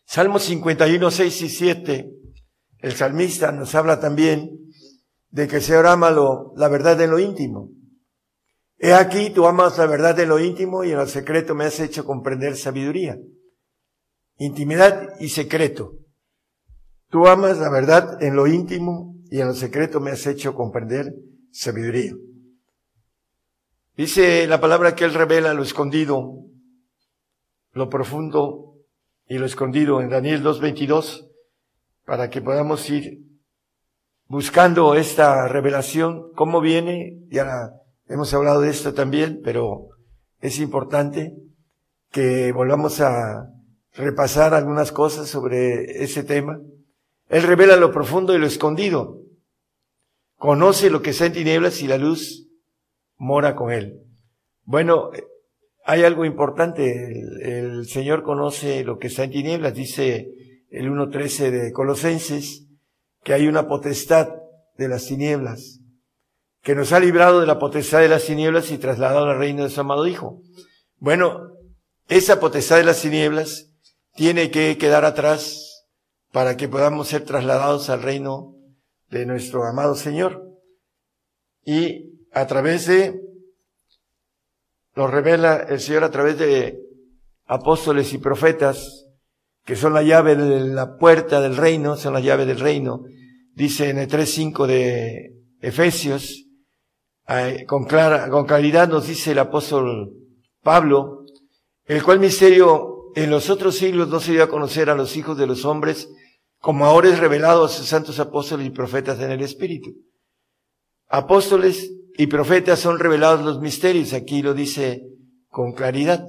Salmos 51, 6 y 7, el salmista nos habla también de que Señor ama lo, la verdad en lo íntimo. He aquí, tú amas la verdad en lo íntimo y en lo secreto me has hecho comprender sabiduría intimidad y secreto. Tú amas la verdad en lo íntimo y en lo secreto me has hecho comprender sabiduría. Dice la palabra que Él revela lo escondido, lo profundo y lo escondido en Daniel 2.22 para que podamos ir buscando esta revelación, cómo viene, ya hemos hablado de esto también, pero es importante que volvamos a repasar algunas cosas sobre ese tema. Él revela lo profundo y lo escondido. Conoce lo que está en tinieblas y la luz mora con él. Bueno, hay algo importante. El, Señor conoce lo que está en tinieblas. Dice el 1.13 de Colosenses que hay una potestad de las tinieblas que nos ha librado de la potestad de las tinieblas y trasladado al reino de su amado Hijo. Bueno, esa potestad de las tinieblas tiene que quedar atrás para que podamos ser trasladados al reino de nuestro amado Señor. Y a través de, lo revela el Señor a través de apóstoles y profetas, que son la llave de la puerta del reino, son la llave del reino. Dice en el 3.5 de Efesios, con, clara, con claridad nos dice el apóstol Pablo, el cual misterio en los otros siglos no se dio a conocer a los hijos de los hombres como ahora es revelado a sus santos apóstoles y profetas en el Espíritu. Apóstoles y profetas son revelados los misterios, aquí lo dice con claridad.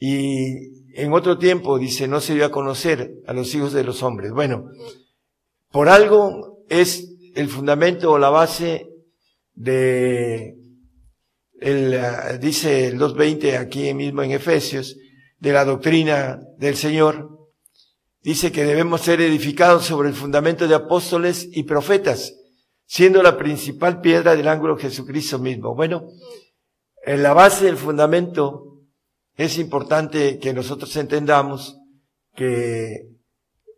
Y en otro tiempo dice, no se dio a conocer a los hijos de los hombres. Bueno, por algo es el fundamento o la base de, el, ah, dice el 2.20 aquí mismo en Efesios, de la doctrina del Señor, dice que debemos ser edificados sobre el fundamento de apóstoles y profetas, siendo la principal piedra del ángulo Jesucristo mismo. Bueno, en la base del fundamento es importante que nosotros entendamos que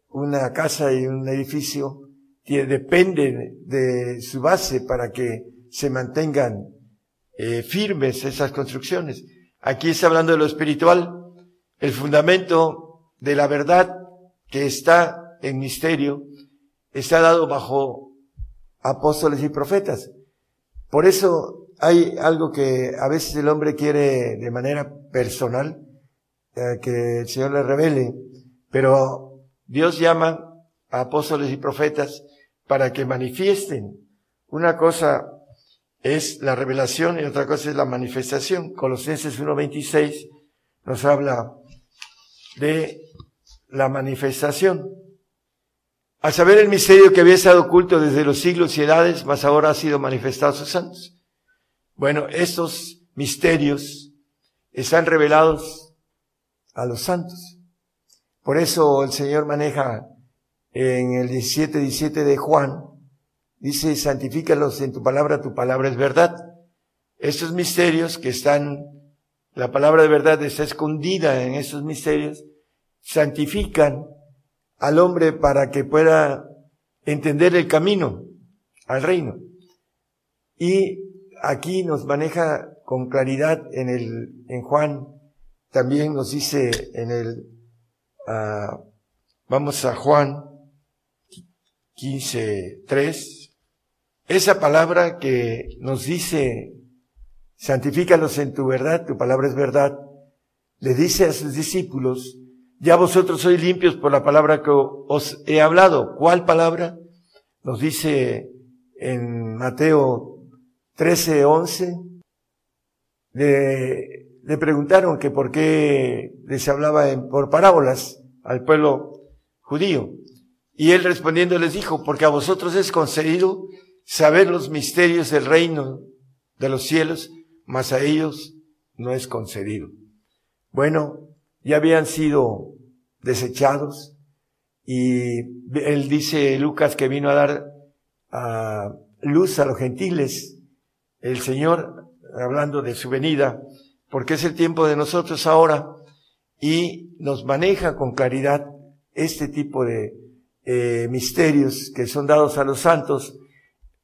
una casa y un edificio dependen de su base para que se mantengan eh, firmes esas construcciones. Aquí está hablando de lo espiritual, el fundamento de la verdad que está en misterio está dado bajo apóstoles y profetas. Por eso hay algo que a veces el hombre quiere de manera personal, eh, que el Señor le revele, pero Dios llama a apóstoles y profetas para que manifiesten. Una cosa es la revelación y otra cosa es la manifestación. Colosenses 1.26 nos habla de la manifestación. al saber el misterio que había estado oculto desde los siglos y edades, mas ahora ha sido manifestado a sus santos. Bueno, estos misterios están revelados a los santos. Por eso el Señor maneja en el 17, 17 de Juan, dice, santifícalos en tu palabra, tu palabra es verdad. Estos misterios que están, la palabra de verdad está escondida en estos misterios, santifican al hombre para que pueda entender el camino al reino. Y aquí nos maneja con claridad en el, en Juan, también nos dice en el, uh, vamos a Juan 15, 3, esa palabra que nos dice, santifícalos en tu verdad, tu palabra es verdad, le dice a sus discípulos, ya vosotros sois limpios por la palabra que os he hablado. ¿Cuál palabra? Nos dice en Mateo 13, 11. Le, le preguntaron que por qué les hablaba en, por parábolas al pueblo judío. Y él respondiendo les dijo, porque a vosotros es concedido saber los misterios del reino de los cielos, mas a ellos no es concedido. Bueno, ya habían sido desechados y él dice Lucas que vino a dar a luz a los gentiles, el Señor hablando de su venida, porque es el tiempo de nosotros ahora y nos maneja con claridad este tipo de eh, misterios que son dados a los santos,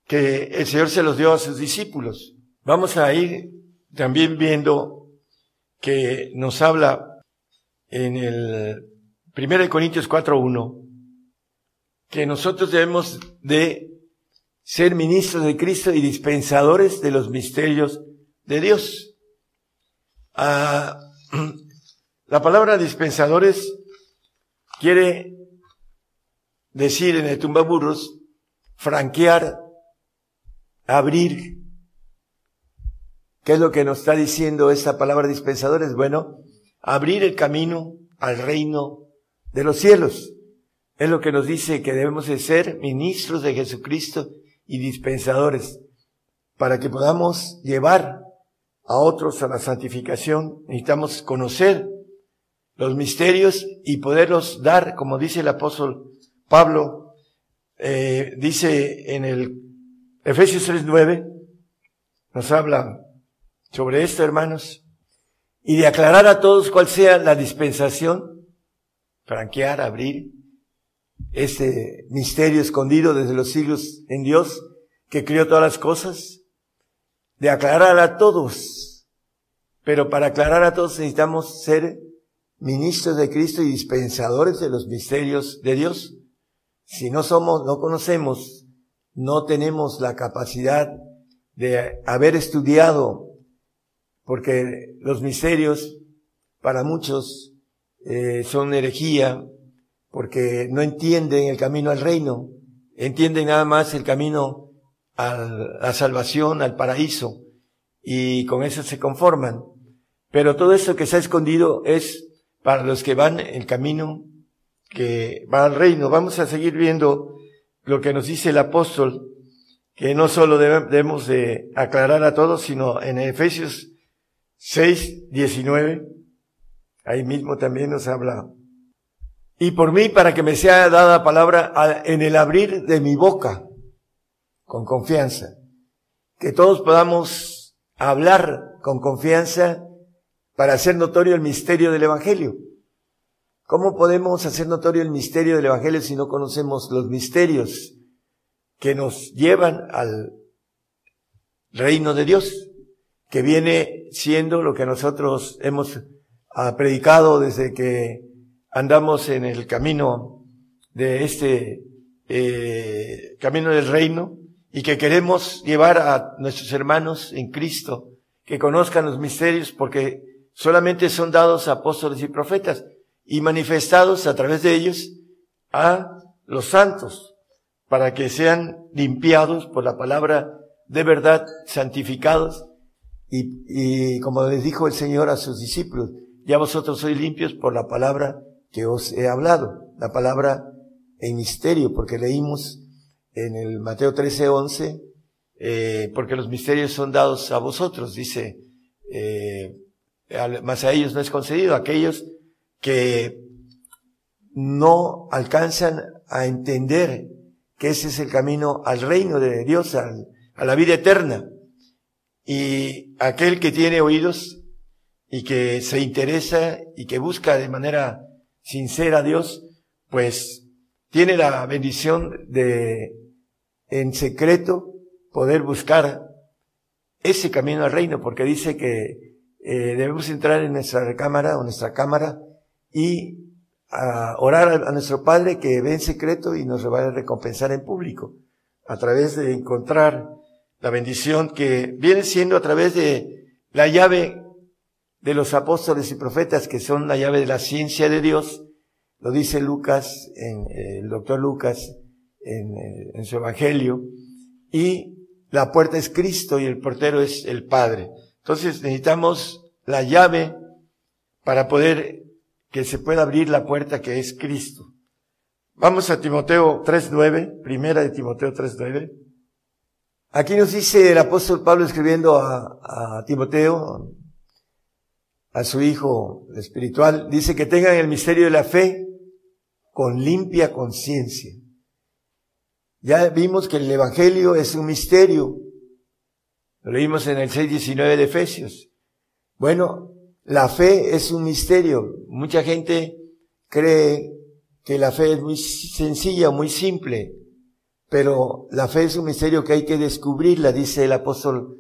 que el Señor se los dio a sus discípulos. Vamos a ir también viendo que nos habla en el 1 Corintios 4.1, que nosotros debemos de ser ministros de Cristo y dispensadores de los misterios de Dios. Ah, la palabra dispensadores quiere decir en el tumbaburros franquear, abrir. ¿Qué es lo que nos está diciendo esta palabra dispensadores? Bueno, abrir el camino al reino de los cielos. Es lo que nos dice que debemos de ser ministros de Jesucristo y dispensadores para que podamos llevar a otros a la santificación. Necesitamos conocer los misterios y poderlos dar, como dice el apóstol Pablo, eh, dice en el Efesios 3.9, nos habla sobre esto, hermanos, y de aclarar a todos cuál sea la dispensación, franquear, abrir este misterio escondido desde los siglos en Dios, que crió todas las cosas, de aclarar a todos. Pero para aclarar a todos necesitamos ser ministros de Cristo y dispensadores de los misterios de Dios. Si no somos, no conocemos, no tenemos la capacidad de haber estudiado, porque los misterios para muchos eh, son herejía, porque no entienden el camino al reino, entienden nada más el camino a la salvación, al paraíso, y con eso se conforman. Pero todo eso que se ha escondido es para los que van el camino que va al reino. Vamos a seguir viendo lo que nos dice el apóstol, que no solo debemos de aclarar a todos, sino en Efesios 6, 19, ahí mismo también nos habla. Y por mí, para que me sea dada palabra en el abrir de mi boca, con confianza, que todos podamos hablar con confianza para hacer notorio el misterio del Evangelio. ¿Cómo podemos hacer notorio el misterio del Evangelio si no conocemos los misterios que nos llevan al reino de Dios, que viene siendo lo que nosotros hemos ah, predicado desde que andamos en el camino de este eh, camino del reino y que queremos llevar a nuestros hermanos en Cristo que conozcan los misterios porque solamente son dados a apóstoles y profetas y manifestados a través de ellos a los santos, para que sean limpiados por la palabra de verdad, santificados, y, y como les dijo el Señor a sus discípulos, ya vosotros sois limpios por la palabra que os he hablado, la palabra en misterio, porque leímos en el Mateo 13, 11, eh, porque los misterios son dados a vosotros, dice, eh, más a ellos no es concedido, aquellos que no alcanzan a entender que ese es el camino al reino de Dios, a la vida eterna. Y aquel que tiene oídos y que se interesa y que busca de manera sincera Dios, pues tiene la bendición de en secreto poder buscar ese camino al reino, porque dice que eh, debemos entrar en nuestra recámara o nuestra cámara y a orar a, nuestro Padre que ve en secreto y nos va a recompensar en público, a través de encontrar la bendición que viene siendo a través de la llave de los apóstoles y profetas, que son la llave de la ciencia de Dios, lo dice Lucas, en, el doctor Lucas, en, eh, en su evangelio, y la puerta es Cristo y el portero es el Padre. Entonces necesitamos la llave para poder que se pueda abrir la puerta que es Cristo. Vamos a Timoteo 3.9, primera de Timoteo 3.9. Aquí nos dice el apóstol Pablo escribiendo a Timoteo, a su hijo espiritual, dice que tengan el misterio de la fe con limpia conciencia. Ya vimos que el Evangelio es un misterio. Lo leímos en el 6.19 de Efesios. Bueno, la fe es un misterio. Mucha gente cree que la fe es muy sencilla, muy simple, pero la fe es un misterio que hay que descubrirla, dice el apóstol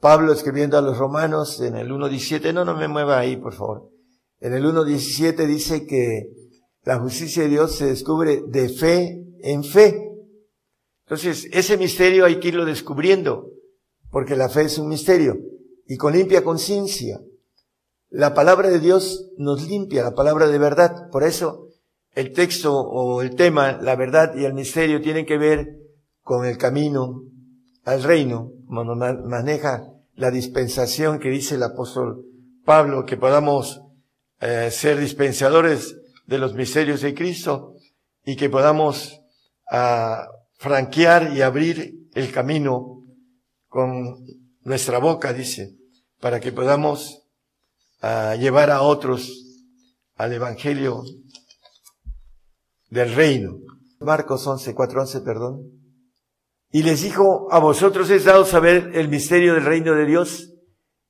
Pablo escribiendo a los romanos en el 1.17. No, no me mueva ahí, por favor. En el 1.17 dice que la justicia de Dios se descubre de fe en fe. Entonces, ese misterio hay que irlo descubriendo, porque la fe es un misterio. Y con limpia conciencia. La palabra de Dios nos limpia, la palabra de verdad. Por eso, el texto o el tema, la verdad y el misterio tienen que ver con el camino al reino, maneja la dispensación que dice el apóstol Pablo, que podamos eh, ser dispensadores de los misterios de Cristo y que podamos ah, franquear y abrir el camino con nuestra boca, dice, para que podamos ah, llevar a otros al Evangelio del reino. Marcos 11, 4, 11, perdón. Y les dijo, a vosotros es dado saber el misterio del reino de Dios.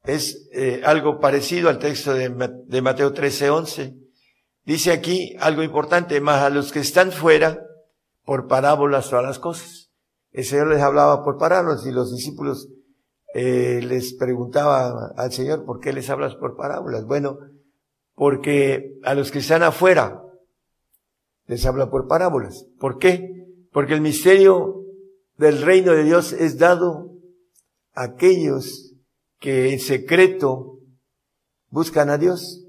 Es eh, algo parecido al texto de, Mateo 13, 11. Dice aquí algo importante, más a los que están fuera, por parábolas todas las cosas. El Señor les hablaba por parábolas y los discípulos eh, les preguntaban al Señor, ¿por qué les hablas por parábolas? Bueno, porque a los que están afuera les habla por parábolas. ¿Por qué? Porque el misterio del reino de Dios es dado a aquellos que en secreto buscan a Dios.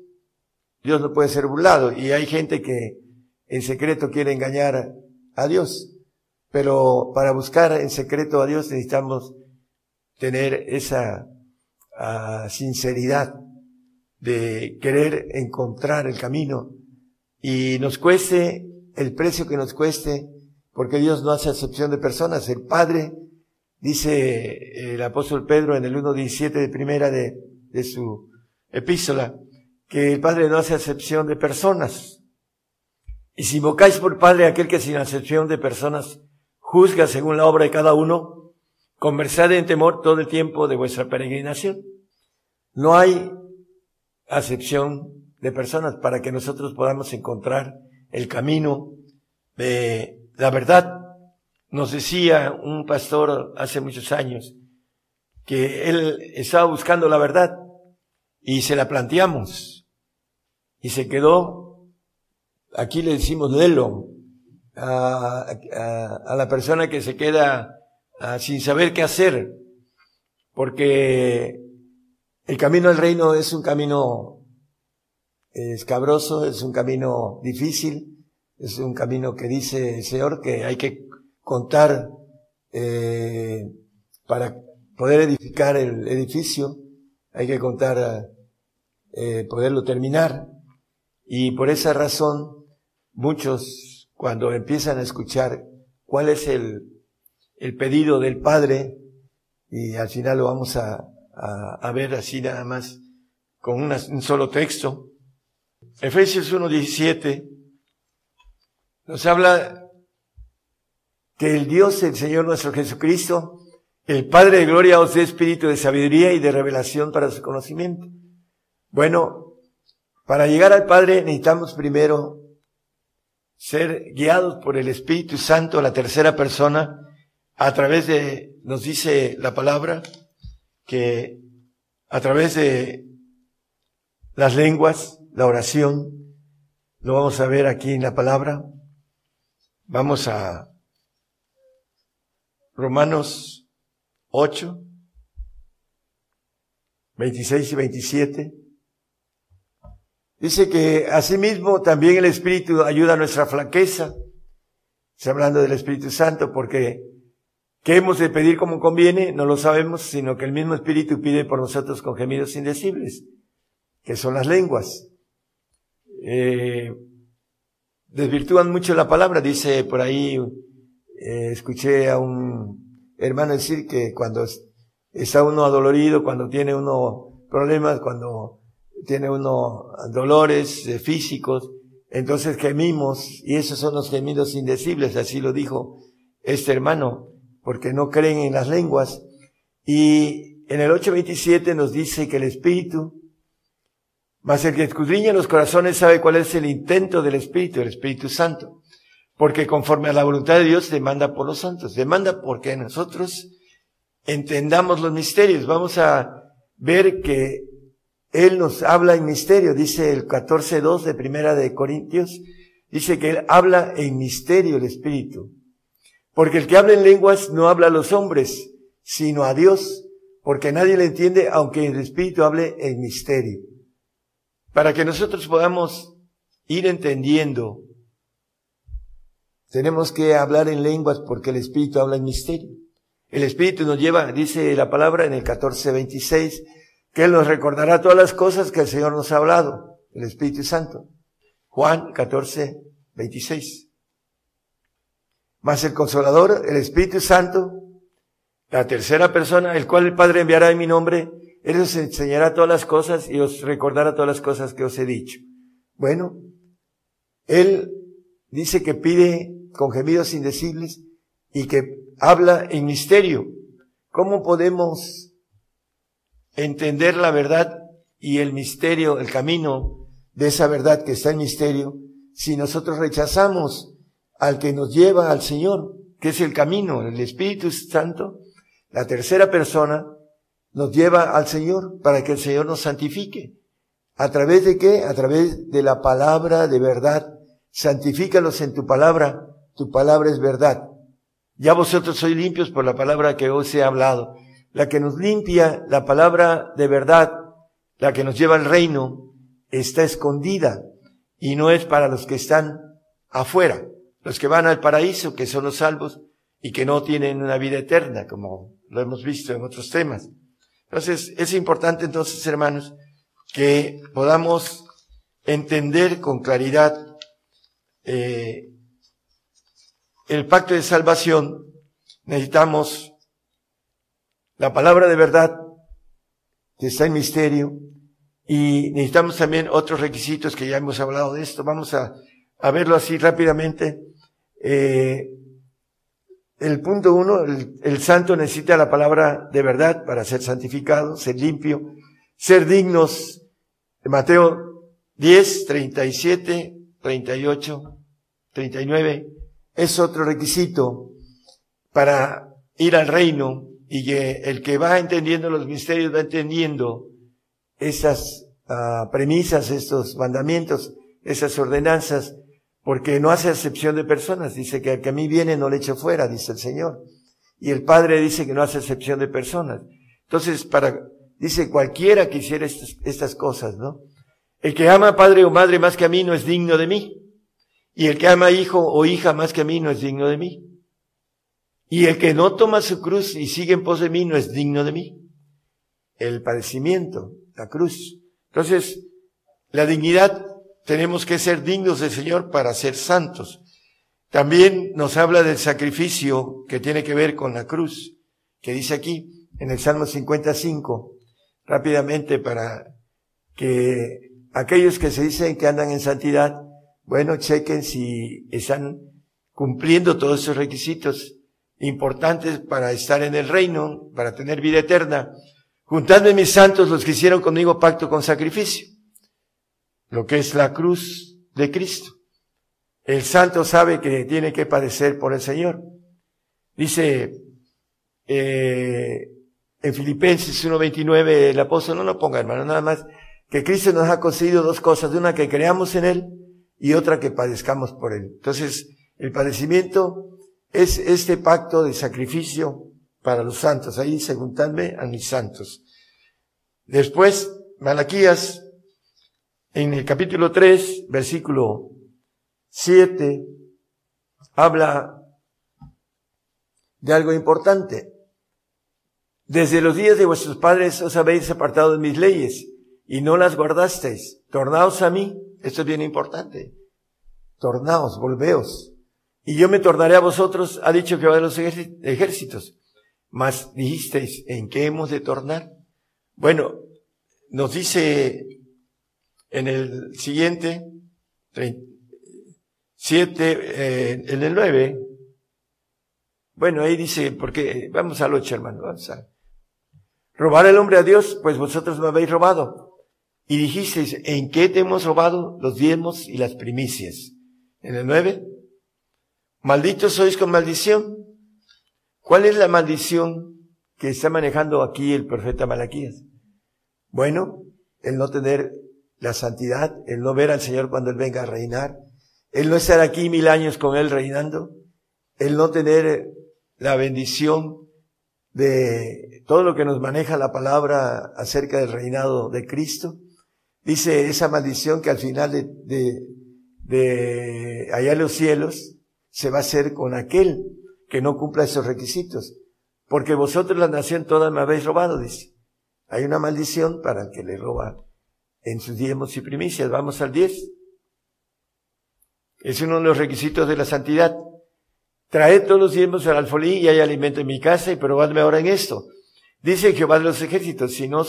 Dios no puede ser burlado y hay gente que en secreto quiere engañar a Dios. Pero para buscar en secreto a Dios necesitamos tener esa ah, sinceridad de querer encontrar el camino y nos cueste el precio que nos cueste, porque Dios no hace excepción de personas. El Padre, dice el apóstol Pedro en el 1.17 de primera de, de su epístola, que el Padre no hace acepción de personas. Y si invocáis por Padre aquel que sin acepción de personas juzga según la obra de cada uno, conversad en temor todo el tiempo de vuestra peregrinación. No hay acepción de personas para que nosotros podamos encontrar el camino de la verdad. Nos decía un pastor hace muchos años que él estaba buscando la verdad y se la planteamos y se quedó, aquí le decimos lelo, a, a, la persona que se queda sin saber qué hacer, porque el camino al reino es un camino escabroso, es un camino difícil, es un camino que dice el Señor que hay que contar eh, para poder edificar el edificio, hay que contar, eh, poderlo terminar. Y por esa razón, muchos cuando empiezan a escuchar cuál es el, el pedido del Padre y al final lo vamos a, a, ver así nada más con un solo texto. Efesios 1.17 nos habla que el Dios, el Señor nuestro Jesucristo, el Padre de Gloria os dé espíritu de sabiduría y de revelación para su conocimiento. Bueno, para llegar al Padre necesitamos primero ser guiados por el Espíritu Santo, la tercera persona, a través de, nos dice la palabra, que a través de las lenguas, la oración, lo vamos a ver aquí en la palabra. Vamos a Romanos 8, 26 y 27. Dice que asimismo también el Espíritu ayuda a nuestra flaqueza. Está hablando del Espíritu Santo porque ¿qué hemos de pedir como conviene? No lo sabemos, sino que el mismo Espíritu pide por nosotros con gemidos indecibles, que son las lenguas. Eh, desvirtúan mucho la palabra, dice por ahí, eh, escuché a un hermano decir que cuando está uno adolorido, cuando tiene uno problemas, cuando tiene uno dolores físicos, entonces gemimos, y esos son los gemidos indecibles, así lo dijo este hermano, porque no creen en las lenguas. Y en el 8.27 nos dice que el Espíritu, más el que escudriña los corazones sabe cuál es el intento del Espíritu, el Espíritu Santo, porque conforme a la voluntad de Dios demanda por los santos, demanda porque nosotros entendamos los misterios. Vamos a ver que él nos habla en misterio, dice el 14.2 de Primera de Corintios, dice que Él habla en misterio el Espíritu. Porque el que habla en lenguas no habla a los hombres, sino a Dios, porque nadie le entiende, aunque el Espíritu hable en misterio. Para que nosotros podamos ir entendiendo, tenemos que hablar en lenguas porque el Espíritu habla en misterio. El Espíritu nos lleva, dice la palabra en el 14.26, que Él nos recordará todas las cosas que el Señor nos ha hablado, el Espíritu Santo. Juan 14, 26. Mas el Consolador, el Espíritu Santo, la tercera persona, el cual el Padre enviará en mi nombre, Él os enseñará todas las cosas y os recordará todas las cosas que os he dicho. Bueno, Él dice que pide con gemidos indecibles y que habla en misterio. ¿Cómo podemos entender la verdad y el misterio, el camino de esa verdad que está en misterio, si nosotros rechazamos al que nos lleva al Señor, que es el camino, el Espíritu Santo, la tercera persona, nos lleva al Señor para que el Señor nos santifique. ¿A través de qué? A través de la palabra de verdad. Santifícalos en tu palabra. Tu palabra es verdad. Ya vosotros sois limpios por la palabra que os he hablado la que nos limpia, la palabra de verdad, la que nos lleva al reino, está escondida y no es para los que están afuera, los que van al paraíso, que son los salvos y que no tienen una vida eterna, como lo hemos visto en otros temas. Entonces, es importante entonces, hermanos, que podamos entender con claridad eh, el pacto de salvación. Necesitamos la palabra de verdad que está en misterio y necesitamos también otros requisitos que ya hemos hablado de esto. Vamos a, verlo así rápidamente. Eh, el punto uno, el, santo necesita la palabra de verdad para ser santificado, ser limpio, ser dignos. Mateo 10, 37, 38, 39 es otro requisito para ir al reino y que el que va entendiendo los misterios va entendiendo esas ah, premisas, estos mandamientos, esas ordenanzas, porque no hace excepción de personas. Dice que el que a mí viene no le echo fuera, dice el Señor. Y el Padre dice que no hace excepción de personas. Entonces, para, dice cualquiera que hiciera estas, estas cosas, ¿no? El que ama a padre o madre más que a mí no es digno de mí. Y el que ama a hijo o hija más que a mí no es digno de mí. Y el que no toma su cruz y sigue en pos de mí no es digno de mí. El padecimiento, la cruz. Entonces, la dignidad, tenemos que ser dignos del Señor para ser santos. También nos habla del sacrificio que tiene que ver con la cruz, que dice aquí en el Salmo 55, rápidamente para que aquellos que se dicen que andan en santidad, bueno, chequen si están cumpliendo todos esos requisitos importantes para estar en el reino, para tener vida eterna. Juntadme mis santos los que hicieron conmigo pacto con sacrificio, lo que es la cruz de Cristo. El santo sabe que tiene que padecer por el Señor. Dice eh, en Filipenses 1.29 el apóstol, no lo ponga hermano, nada más, que Cristo nos ha concedido dos cosas, una que creamos en Él y otra que padezcamos por Él. Entonces, el padecimiento es este pacto de sacrificio para los santos. Ahí segundadme a mis santos. Después, Malaquías, en el capítulo 3, versículo 7, habla de algo importante. Desde los días de vuestros padres os habéis apartado de mis leyes y no las guardasteis. Tornaos a mí. Esto es bien importante. Tornaos, volveos. Y yo me tornaré a vosotros, ha dicho Jehová de los ejércitos. Mas dijisteis, ¿en qué hemos de tornar? Bueno, nos dice en el siguiente, siete, eh, en el nueve, bueno, ahí dice, porque, vamos al ocho, hermano, vamos a. Robar el hombre a Dios, pues vosotros me habéis robado. Y dijisteis, ¿en qué te hemos robado los diezmos y las primicias? En el nueve, malditos sois con maldición. ¿Cuál es la maldición que está manejando aquí el profeta Malaquías? Bueno, el no tener la santidad, el no ver al Señor cuando Él venga a reinar, el no estar aquí mil años con Él reinando, el no tener la bendición de todo lo que nos maneja la palabra acerca del reinado de Cristo. Dice esa maldición que al final de, de, de allá en los cielos se va a hacer con aquel que no cumpla esos requisitos. Porque vosotros la nación toda me habéis robado, dice. Hay una maldición para el que le roba en sus diezmos y primicias. Vamos al 10. Es uno de los requisitos de la santidad. Traed todos los diezmos al alfolí y hay alimento en mi casa y probadme ahora en esto. Dice Jehová de los ejércitos, si no,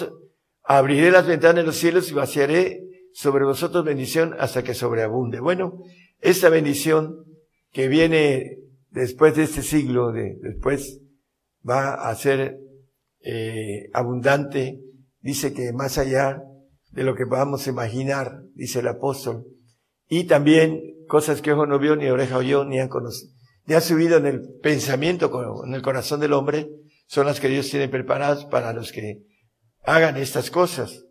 abriré las ventanas de los cielos y vaciaré sobre vosotros bendición hasta que sobreabunde. Bueno, esta bendición que viene después de este siglo, de, después va a ser eh, abundante, dice que más allá de lo que podamos imaginar, dice el apóstol, y también cosas que ojo no vio, ni oreja oyó, ni han conocido, ni ha subido en el pensamiento, en el corazón del hombre, son las que Dios tiene preparadas para los que hagan estas cosas.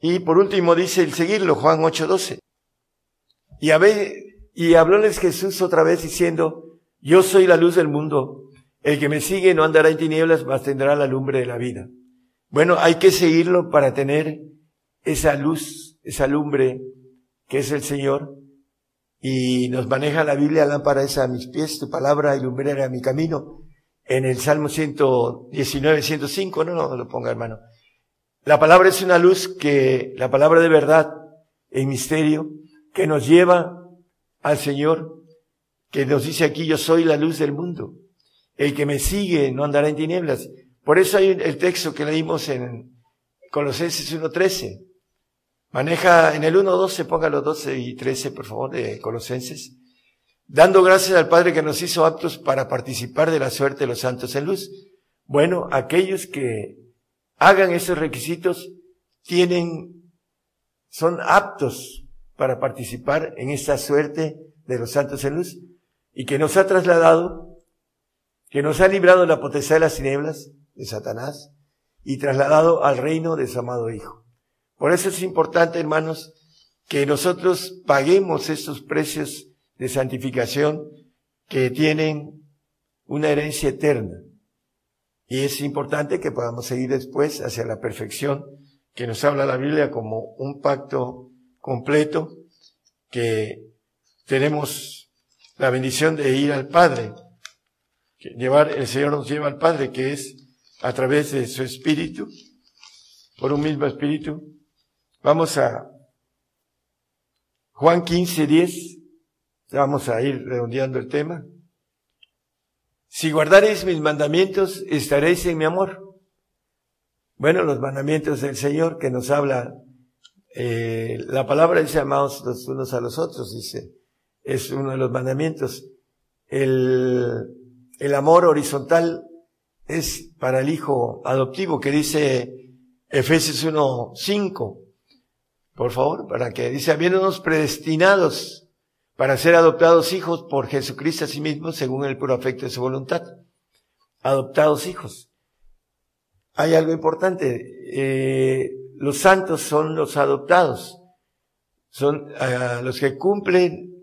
Y por último dice el seguirlo, Juan 8:12. Y, y hablóles Jesús otra vez diciendo, yo soy la luz del mundo. El que me sigue no andará en tinieblas, mas tendrá la lumbre de la vida. Bueno, hay que seguirlo para tener esa luz, esa lumbre que es el Señor. Y nos maneja la Biblia, lámpara es a mis pies, tu palabra y lumbrera a mi camino. En el Salmo 119, 105, no, no lo ponga hermano. La palabra es una luz que, la palabra de verdad, en misterio, que nos lleva al Señor que nos dice aquí, yo soy la luz del mundo. El que me sigue no andará en tinieblas. Por eso hay el texto que leímos en Colosenses 1.13. Maneja en el 1.12, ponga los 12 y 13, por favor, de Colosenses. Dando gracias al Padre que nos hizo aptos para participar de la suerte de los santos en luz. Bueno, aquellos que hagan esos requisitos tienen, son aptos para participar en esta suerte de los santos en luz y que nos ha trasladado, que nos ha librado de la potestad de las tinieblas de Satanás y trasladado al reino de su amado Hijo. Por eso es importante, hermanos, que nosotros paguemos estos precios de santificación que tienen una herencia eterna. Y es importante que podamos seguir después hacia la perfección que nos habla la Biblia como un pacto completo que tenemos la bendición de ir al Padre. Llevar, el Señor nos lleva al Padre, que es a través de su Espíritu, por un mismo Espíritu. Vamos a Juan 15, 10. vamos a ir redondeando el tema. Si guardaréis mis mandamientos, estaréis en mi amor. Bueno, los mandamientos del Señor que nos habla, eh, la palabra dice amados los unos a los otros, dice, es uno de los mandamientos. El, el amor horizontal es para el hijo adoptivo que dice Efesios 1.5. Por favor, para que dice, habiéndonos predestinados para ser adoptados hijos por Jesucristo a sí mismo, según el puro afecto de su voluntad. Adoptados hijos. Hay algo importante. Eh, los santos son los adoptados. Son ah, los que cumplen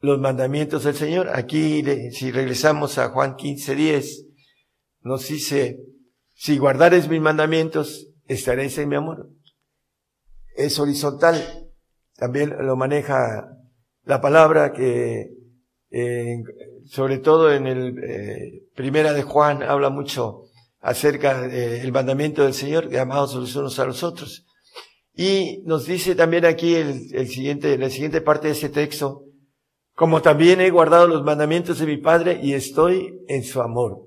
los mandamientos del Señor. Aquí, si regresamos a Juan 15, 10, nos dice, si guardares mis mandamientos, estaréis en mi amor. Es horizontal. También lo maneja la palabra que, eh, sobre todo en el eh, primera de Juan, habla mucho acerca del mandamiento del Señor, de amados los unos a los otros. Y nos dice también aquí el, el siguiente, la siguiente parte de ese texto, como también he guardado los mandamientos de mi Padre y estoy en su amor.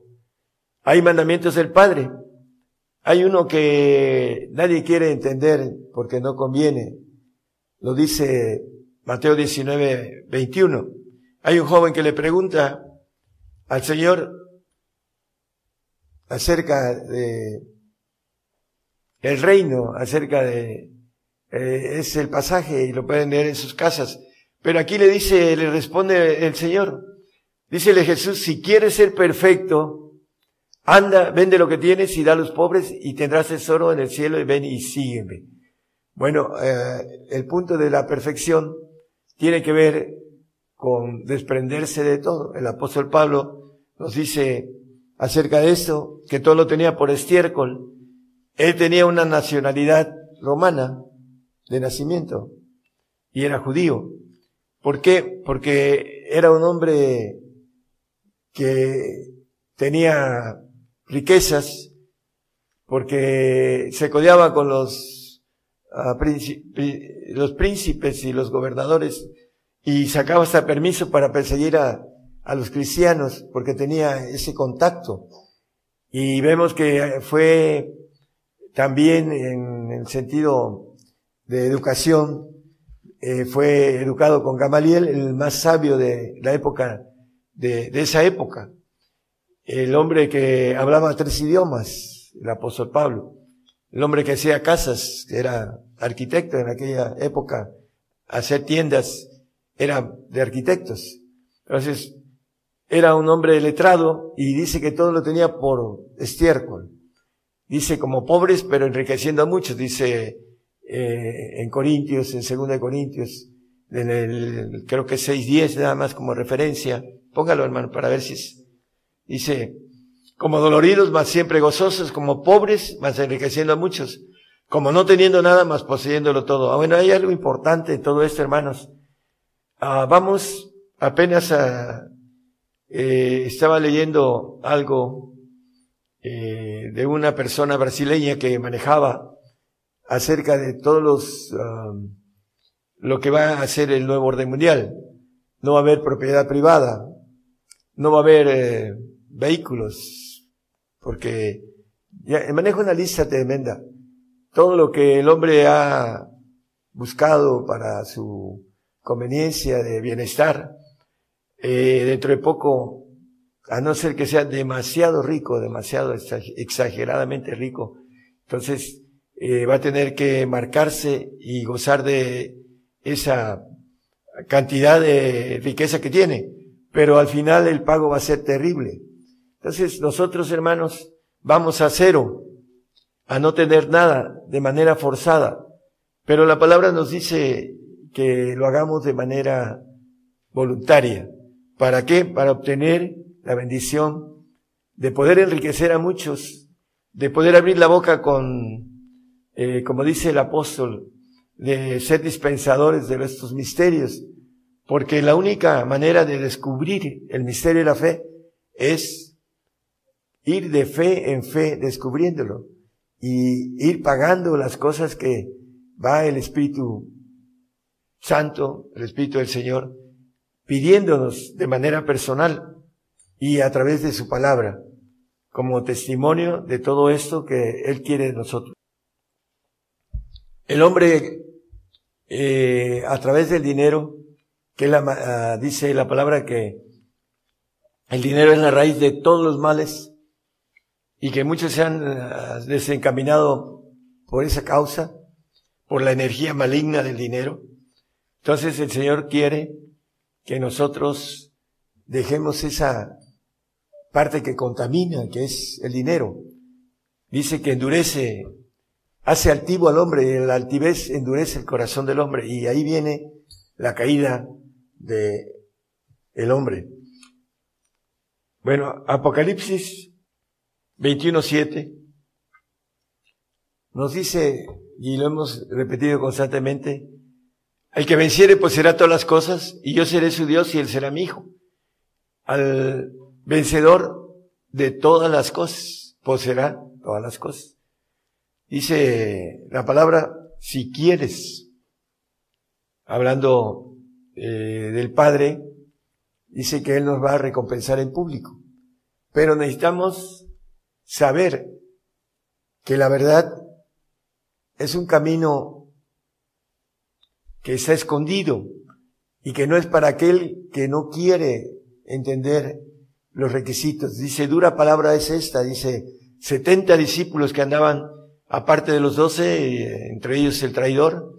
Hay mandamientos del Padre. Hay uno que nadie quiere entender porque no conviene. Lo dice Mateo 19, 21. Hay un joven que le pregunta al Señor acerca de el reino, acerca de, eh, es el pasaje y lo pueden leer en sus casas. Pero aquí le dice, le responde el Señor, dícele Jesús, si quieres ser perfecto, anda, vende lo que tienes y da a los pobres y tendrás tesoro en el cielo y ven y sígueme. Bueno, eh, el punto de la perfección tiene que ver con desprenderse de todo. El apóstol Pablo nos dice acerca de esto, que todo lo tenía por estiércol. Él tenía una nacionalidad romana de nacimiento y era judío. ¿Por qué? Porque era un hombre que tenía riquezas, porque se codeaba con los, uh, los príncipes y los gobernadores y sacaba hasta permiso para perseguir a, a los cristianos porque tenía ese contacto. Y vemos que fue también en el sentido de educación, eh, fue educado con Gamaliel, el más sabio de la época, de, de esa época. El hombre que hablaba tres idiomas, el apóstol Pablo. El hombre que hacía casas, que era arquitecto en aquella época, hacer tiendas, era de arquitectos. Entonces, era un hombre letrado y dice que todo lo tenía por estiércol. Dice como pobres, pero enriqueciendo a muchos. Dice eh, en Corintios, en Segunda de Corintios, en el, creo que 6.10 nada más como referencia. Póngalo hermano para ver si es. Dice, como doloridos, más siempre gozosos, como pobres, más enriqueciendo a muchos, como no teniendo nada, más poseyéndolo todo. Ah, bueno, hay algo importante en todo esto, hermanos. Ah, vamos apenas a, eh, estaba leyendo algo eh, de una persona brasileña que manejaba acerca de todos los, um, lo que va a hacer el nuevo orden mundial. No va a haber propiedad privada, no va a haber eh, vehículos, porque ya, manejo una lista tremenda. Todo lo que el hombre ha buscado para su conveniencia de bienestar, eh, dentro de poco, a no ser que sea demasiado rico, demasiado exageradamente rico, entonces eh, va a tener que marcarse y gozar de esa cantidad de riqueza que tiene, pero al final el pago va a ser terrible. Entonces nosotros, hermanos, vamos a cero, a no tener nada de manera forzada, pero la palabra nos dice que lo hagamos de manera voluntaria. ¿Para qué? Para obtener la bendición de poder enriquecer a muchos, de poder abrir la boca con eh, como dice el apóstol, de ser dispensadores de estos misterios, porque la única manera de descubrir el misterio de la fe es ir de fe en fe descubriéndolo y ir pagando las cosas que va el Espíritu Santo, el Espíritu del Señor, pidiéndonos de manera personal y a través de su palabra, como testimonio de todo esto que Él quiere de nosotros. El hombre, eh, a través del dinero, que la, ah, dice la palabra que el dinero es la raíz de todos los males y que muchos se han ah, desencaminado por esa causa, por la energía maligna del dinero. Entonces el Señor quiere que nosotros dejemos esa parte que contamina, que es el dinero. Dice que endurece, hace altivo al hombre y la altivez endurece el corazón del hombre y ahí viene la caída de el hombre. Bueno, Apocalipsis 21.7 nos dice, y lo hemos repetido constantemente, el que venciere poseerá todas las cosas, y yo seré su Dios y él será mi hijo. Al vencedor de todas las cosas, poseerá todas las cosas. Dice la palabra, si quieres, hablando eh, del Padre, dice que Él nos va a recompensar en público. Pero necesitamos saber que la verdad es un camino que está escondido y que no es para aquel que no quiere entender los requisitos. Dice, dura palabra es esta, dice, 70 discípulos que andaban aparte de los 12, entre ellos el traidor,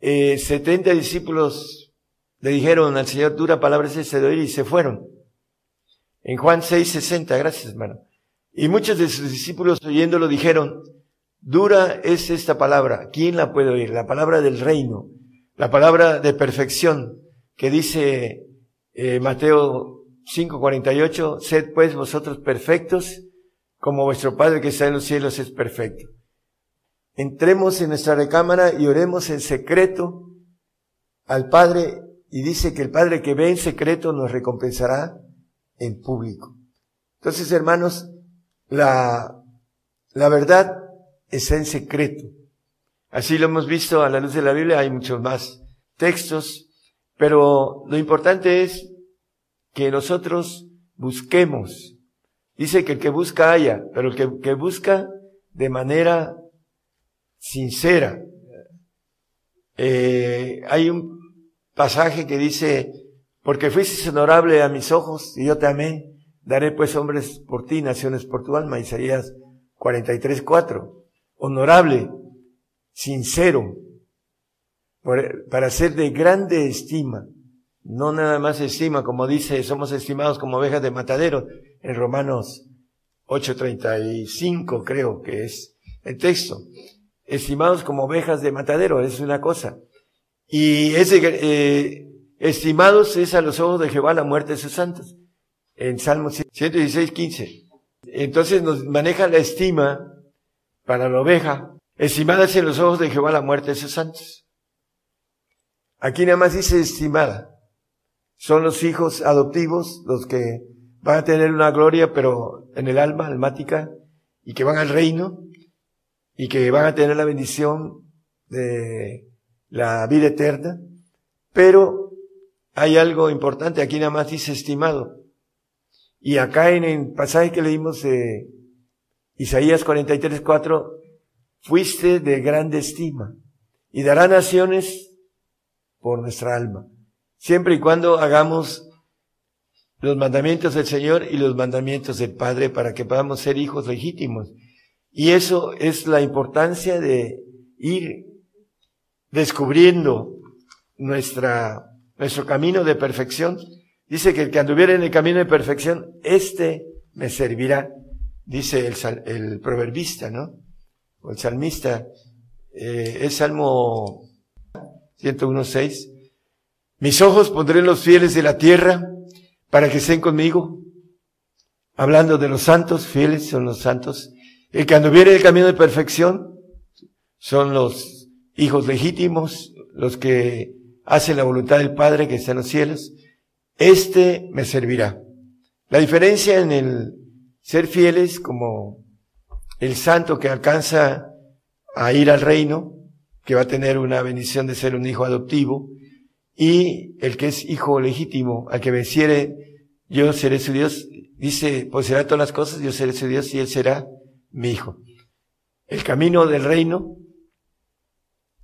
eh, 70 discípulos le dijeron al Señor, dura palabra es esta de oír y se fueron. En Juan 6, 60, gracias hermano. Y muchos de sus discípulos oyéndolo dijeron, Dura es esta palabra. ¿Quién la puede oír? La palabra del reino, la palabra de perfección que dice eh, Mateo 5:48, sed pues vosotros perfectos como vuestro Padre que está en los cielos es perfecto. Entremos en nuestra recámara y oremos en secreto al Padre y dice que el Padre que ve en secreto nos recompensará en público. Entonces, hermanos, la, la verdad está en secreto. Así lo hemos visto a la luz de la Biblia, hay muchos más textos, pero lo importante es que nosotros busquemos. Dice que el que busca haya, pero el que, que busca de manera sincera. Eh, hay un pasaje que dice, porque fuiste honorable a mis ojos y yo te amé, daré pues hombres por ti, naciones por tu alma, Isaías 43, 4 honorable, sincero, para ser de grande estima. No nada más estima, como dice, somos estimados como ovejas de matadero, en Romanos 8.35 creo que es el texto. Estimados como ovejas de matadero, es una cosa. Y ese, eh, estimados es a los ojos de Jehová la muerte de sus santos. En Salmo 116, 15. Entonces nos maneja la estima para la oveja, estimadas en los ojos de Jehová la muerte de sus santos. Aquí nada más dice estimada. Son los hijos adoptivos los que van a tener una gloria, pero en el alma, almática, y que van al reino, y que van a tener la bendición de la vida eterna. Pero hay algo importante, aquí nada más dice estimado. Y acá en el pasaje que leímos de Isaías 43, 4, fuiste de grande estima y dará naciones por nuestra alma, siempre y cuando hagamos los mandamientos del Señor y los mandamientos del Padre para que podamos ser hijos legítimos. Y eso es la importancia de ir descubriendo nuestra, nuestro camino de perfección. Dice que el que anduviera en el camino de perfección, este me servirá dice el, el proverbista, ¿no? O el salmista, eh, es Salmo 101.6. Mis ojos pondré en los fieles de la tierra para que estén conmigo. Hablando de los santos, fieles son los santos. El que anduviere el camino de perfección son los hijos legítimos, los que hacen la voluntad del Padre que está en los cielos. Este me servirá. La diferencia en el ser fieles como el santo que alcanza a ir al reino, que va a tener una bendición de ser un hijo adoptivo, y el que es hijo legítimo, al que venciere, yo seré su Dios, dice, pues será todas las cosas, yo seré su Dios y él será mi hijo. El camino del reino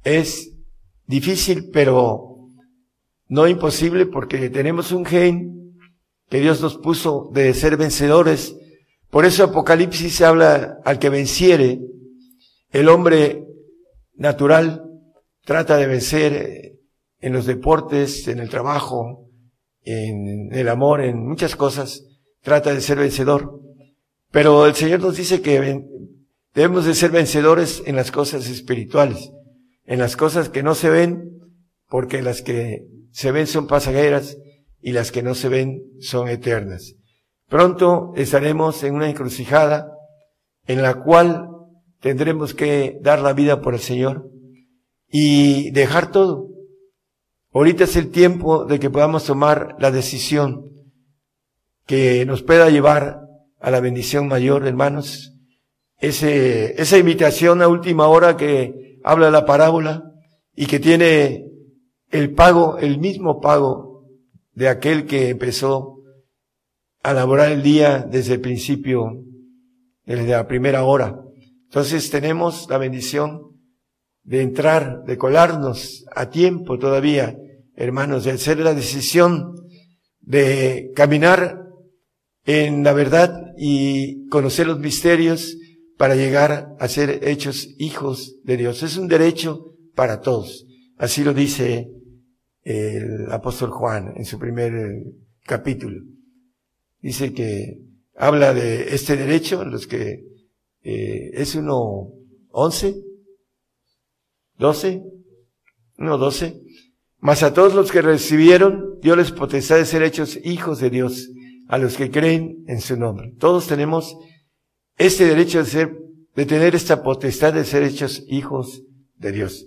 es difícil, pero no imposible porque tenemos un gen que Dios nos puso de ser vencedores. Por eso Apocalipsis habla al que venciere. El hombre natural trata de vencer en los deportes, en el trabajo, en el amor, en muchas cosas. Trata de ser vencedor. Pero el Señor nos dice que Debemos de ser vencedores en las cosas espirituales, en las cosas que no se ven, porque las que se ven son pasajeras y las que no se ven son eternas. Pronto estaremos en una encrucijada en la cual tendremos que dar la vida por el Señor y dejar todo. Ahorita es el tiempo de que podamos tomar la decisión que nos pueda llevar a la bendición mayor, hermanos, ese, esa invitación a última hora que habla la parábola y que tiene el pago, el mismo pago de aquel que empezó a laborar el día desde el principio, desde la primera hora. Entonces tenemos la bendición de entrar, de colarnos a tiempo todavía, hermanos, de hacer la decisión de caminar en la verdad y conocer los misterios para llegar a ser hechos hijos de Dios. Es un derecho para todos. Así lo dice el apóstol Juan en su primer capítulo. Dice que habla de este derecho, los que eh, es uno once, doce, uno doce, mas a todos los que recibieron, Dios les potestad de ser hechos hijos de Dios, a los que creen en su nombre. Todos tenemos este derecho de ser, de tener esta potestad de ser hechos hijos de Dios.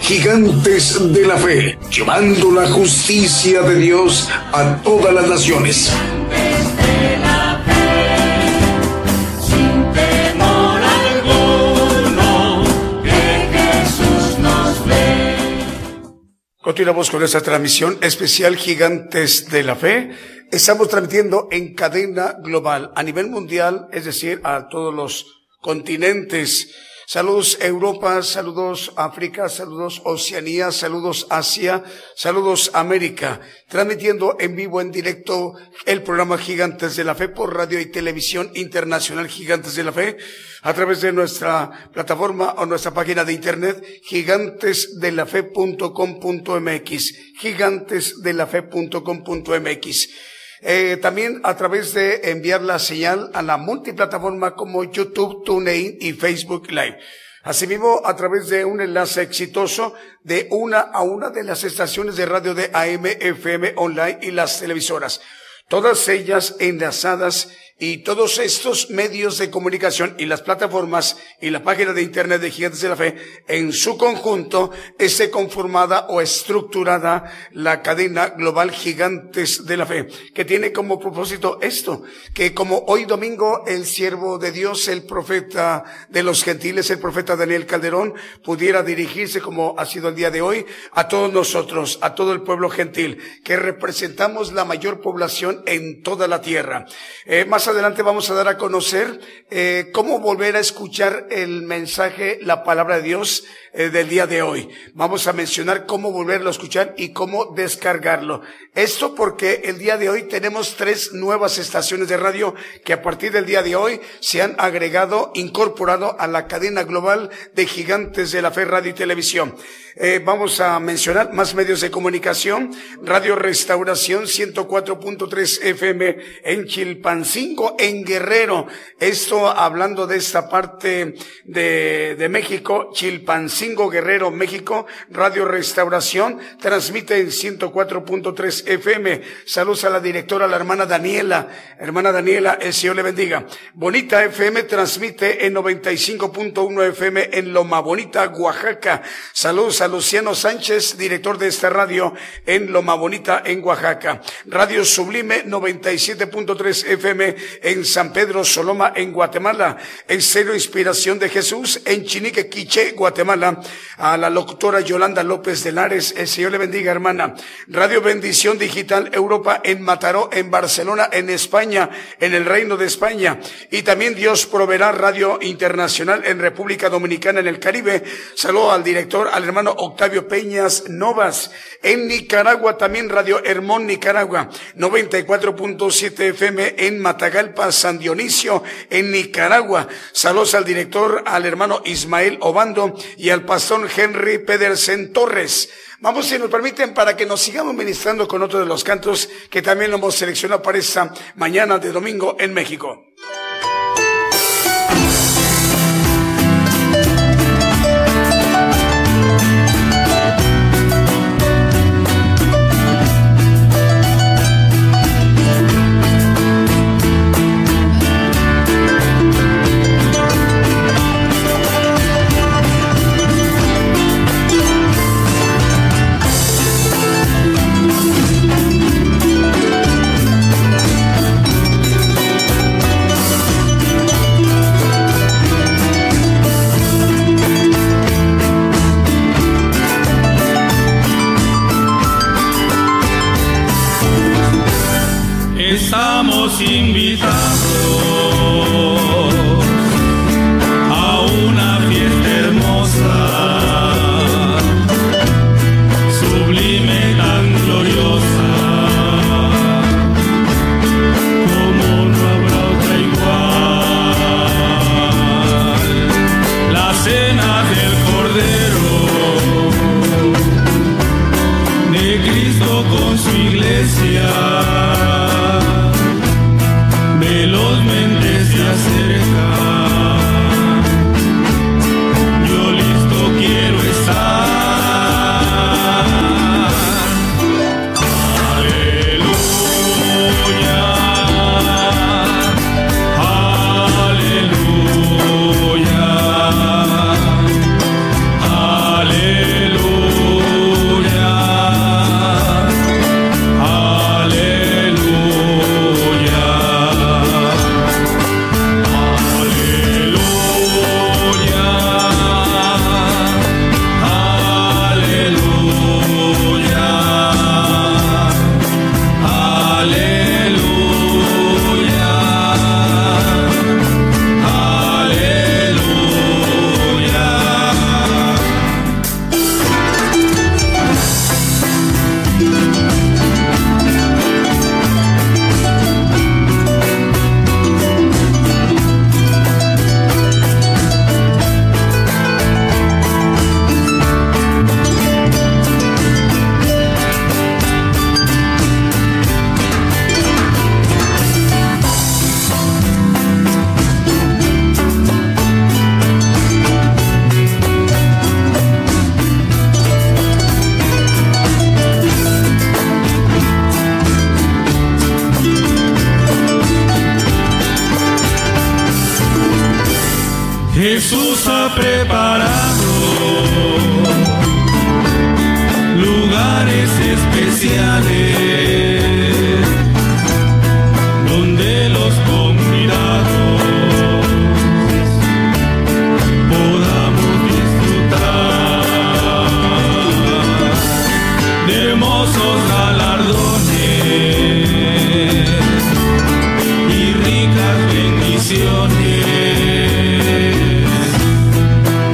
Gigantes de la Fe, llevando la justicia de Dios a todas las naciones. Continuamos con esta transmisión especial Gigantes de la Fe. Estamos transmitiendo en cadena global a nivel mundial, es decir, a todos los continentes. Saludos Europa, saludos África, saludos Oceanía, saludos Asia, saludos América. Transmitiendo en vivo, en directo, el programa Gigantes de la Fe por radio y televisión internacional Gigantes de la Fe a través de nuestra plataforma o nuestra página de internet gigantesdelafe.com.mx, gigantesdelafe.com.mx. Eh, también a través de enviar la señal a la multiplataforma como YouTube, TuneIn y Facebook Live. Asimismo, a través de un enlace exitoso de una a una de las estaciones de radio de AM, FM, online y las televisoras. Todas ellas enlazadas y todos estos medios de comunicación y las plataformas y la página de internet de Gigantes de la Fe, en su conjunto, esté conformada o estructurada la cadena global Gigantes de la Fe, que tiene como propósito esto, que como hoy domingo el siervo de Dios, el profeta de los gentiles, el profeta Daniel Calderón, pudiera dirigirse como ha sido el día de hoy a todos nosotros, a todo el pueblo gentil, que representamos la mayor población en toda la tierra. Eh, más adelante vamos a dar a conocer eh, cómo volver a escuchar el mensaje, la palabra de Dios eh, del día de hoy. Vamos a mencionar cómo volverlo a escuchar y cómo descargarlo. Esto porque el día de hoy tenemos tres nuevas estaciones de radio que a partir del día de hoy se han agregado, incorporado a la cadena global de gigantes de la fe radio y televisión. Eh, vamos a mencionar más medios de comunicación. Radio Restauración 104.3 FM en Chilpancingo, en Guerrero. Esto hablando de esta parte de, de México, Chilpancingo, Guerrero, México. Radio Restauración transmite en 104.3 FM. Saludos a la directora, la hermana Daniela. Hermana Daniela, el Señor le bendiga. Bonita FM transmite en 95.1 FM en Loma Bonita, Oaxaca. Saludos a Luciano Sánchez, director de esta radio en Loma Bonita, en Oaxaca. Radio Sublime 97.3 FM en San Pedro Soloma, en Guatemala. En Serio Inspiración de Jesús en Chinique, Quiche, Guatemala. A la locutora Yolanda López de Lares, el Señor le bendiga, hermana. Radio Bendición Digital Europa en Mataró, en Barcelona, en España, en el Reino de España. Y también Dios proveerá Radio Internacional en República Dominicana, en el Caribe. Saludo al director, al hermano Octavio Peñas Novas. En Nicaragua también Radio Hermón Nicaragua, 94.7 FM en Matagalpa, San Dionisio, en Nicaragua. Saludos al director, al hermano Ismael Obando y al pastor Henry Pedersen Torres. Vamos, si nos permiten, para que nos sigamos ministrando con otro de los cantos que también lo hemos seleccionado para esta mañana de domingo en México. Estamos invitados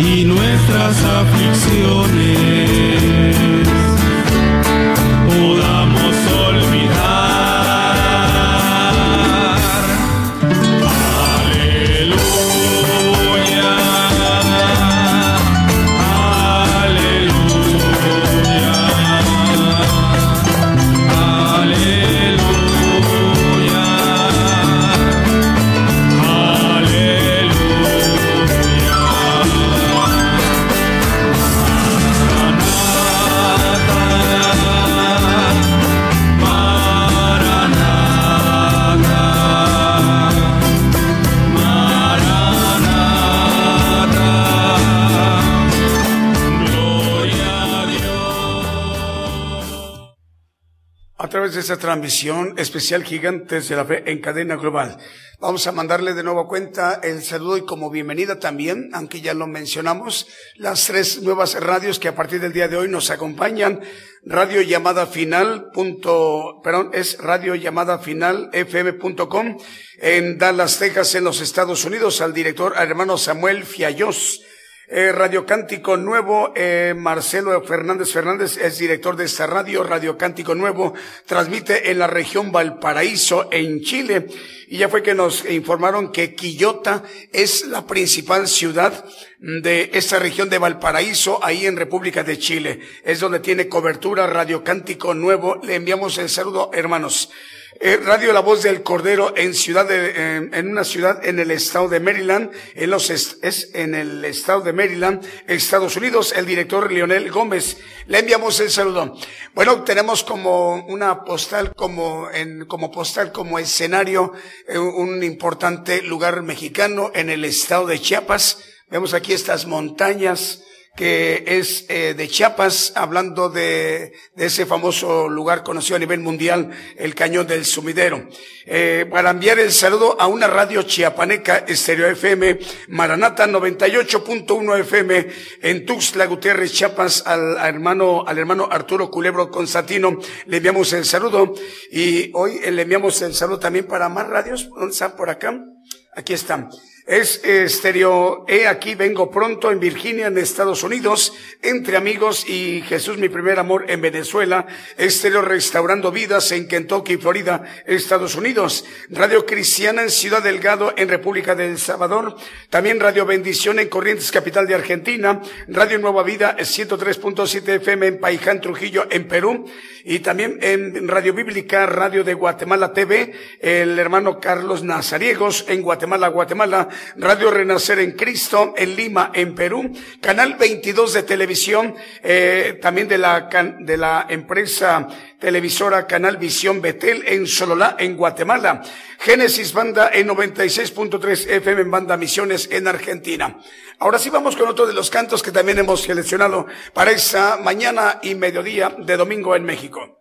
y nuestras aflicciones. Esta transmisión especial Gigantes de la Fe en cadena global. Vamos a mandarle de nuevo cuenta el saludo y como bienvenida también, aunque ya lo mencionamos, las tres nuevas radios que a partir del día de hoy nos acompañan. Radio llamada final punto, perdón, es radio llamada final fm.com en Dallas, Texas, en los Estados Unidos, al director hermano Samuel Fiallos eh, radio Cántico Nuevo, eh, Marcelo Fernández Fernández es director de esta radio, Radio Cántico Nuevo, transmite en la región Valparaíso, en Chile, y ya fue que nos informaron que Quillota es la principal ciudad de esta región de Valparaíso, ahí en República de Chile. Es donde tiene cobertura Radio Cántico Nuevo. Le enviamos el saludo, hermanos. Radio La Voz del Cordero en ciudad de, en una ciudad en el estado de Maryland, en los es en el estado de Maryland, Estados Unidos, el director Leonel Gómez. Le enviamos el saludo. Bueno, tenemos como una postal, como en, como postal, como escenario, eh, un importante lugar mexicano en el estado de Chiapas. Vemos aquí estas montañas, que es eh, de Chiapas, hablando de, de, ese famoso lugar conocido a nivel mundial, el Cañón del Sumidero. Eh, para enviar el saludo a una radio chiapaneca, Estéreo FM, Maranata 98.1 FM, en Tuxtla Gutiérrez, Chiapas, al, hermano, al hermano Arturo Culebro Constantino, le enviamos el saludo. Y hoy le enviamos el saludo también para más radios, ¿dónde están por acá? Aquí están. Es estéreo, he aquí vengo pronto en Virginia, en Estados Unidos, entre amigos y Jesús mi primer amor en Venezuela, estéreo restaurando vidas en Kentucky, Florida, Estados Unidos, Radio Cristiana en Ciudad Delgado, en República del Salvador, también Radio Bendición en Corrientes, capital de Argentina, Radio Nueva Vida 103.7 FM en Paiján, Trujillo, en Perú, y también en Radio Bíblica, Radio de Guatemala TV, el hermano Carlos Nazariegos en Guatemala, Guatemala, Radio Renacer en Cristo, en Lima, en Perú, Canal 22 de televisión, eh, también de la, de la empresa televisora Canal Visión Betel en Sololá, en Guatemala, Génesis Banda en 96.3 FM en Banda Misiones en Argentina. Ahora sí vamos con otro de los cantos que también hemos seleccionado para esta mañana y mediodía de domingo en México.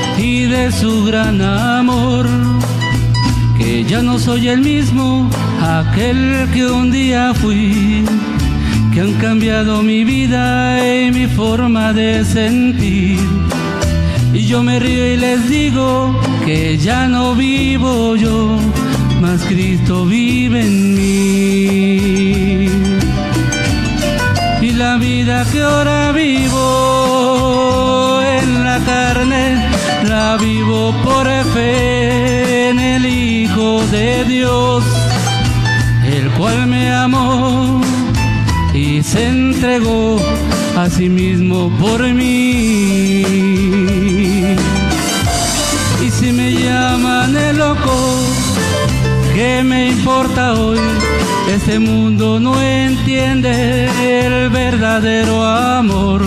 y de su gran amor, que ya no soy el mismo, aquel que un día fui, que han cambiado mi vida y mi forma de sentir. Y yo me río y les digo que ya no vivo yo, mas Cristo vive en mí. Y la vida que ahora vivo en la carne, vivo por fe en el Hijo de Dios, el cual me amó y se entregó a sí mismo por mí. Y si me llaman el loco, ¿qué me importa hoy? Este mundo no entiende el verdadero amor.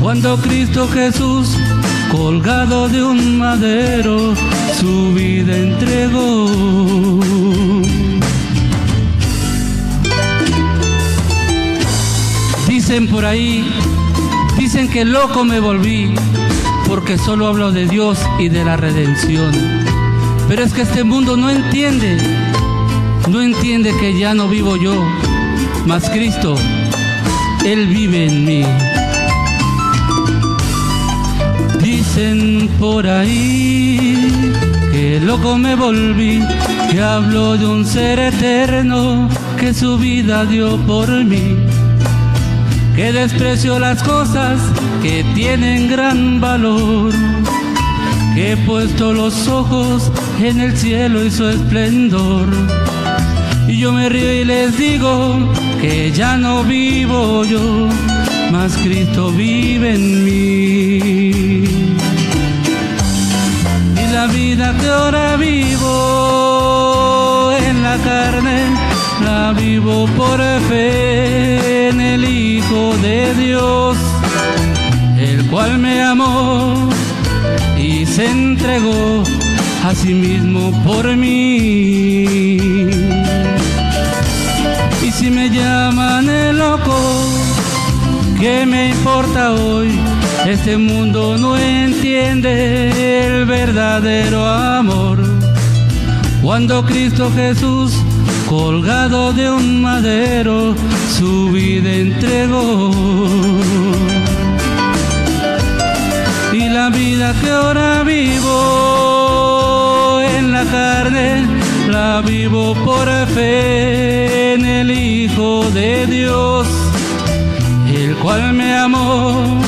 Cuando Cristo Jesús colgado de un madero, su vida entregó. Dicen por ahí, dicen que loco me volví, porque solo hablo de Dios y de la redención. Pero es que este mundo no entiende, no entiende que ya no vivo yo, mas Cristo, Él vive en mí. Por ahí que loco me volví, que hablo de un ser eterno que su vida dio por mí. que desprecio las cosas que tienen gran valor, que he puesto los ojos en el cielo y su esplendor. Y yo me río y les digo que ya no vivo yo, mas Cristo vive en mí. Vida que ahora vivo en la carne, la vivo por fe en el Hijo de Dios, el cual me amó y se entregó a sí mismo por mí. Y si me llaman el loco, ¿qué me importa hoy? Este mundo no entiende el verdadero amor. Cuando Cristo Jesús, colgado de un madero, su vida entregó. Y la vida que ahora vivo en la carne, la vivo por fe en el Hijo de Dios, el cual me amó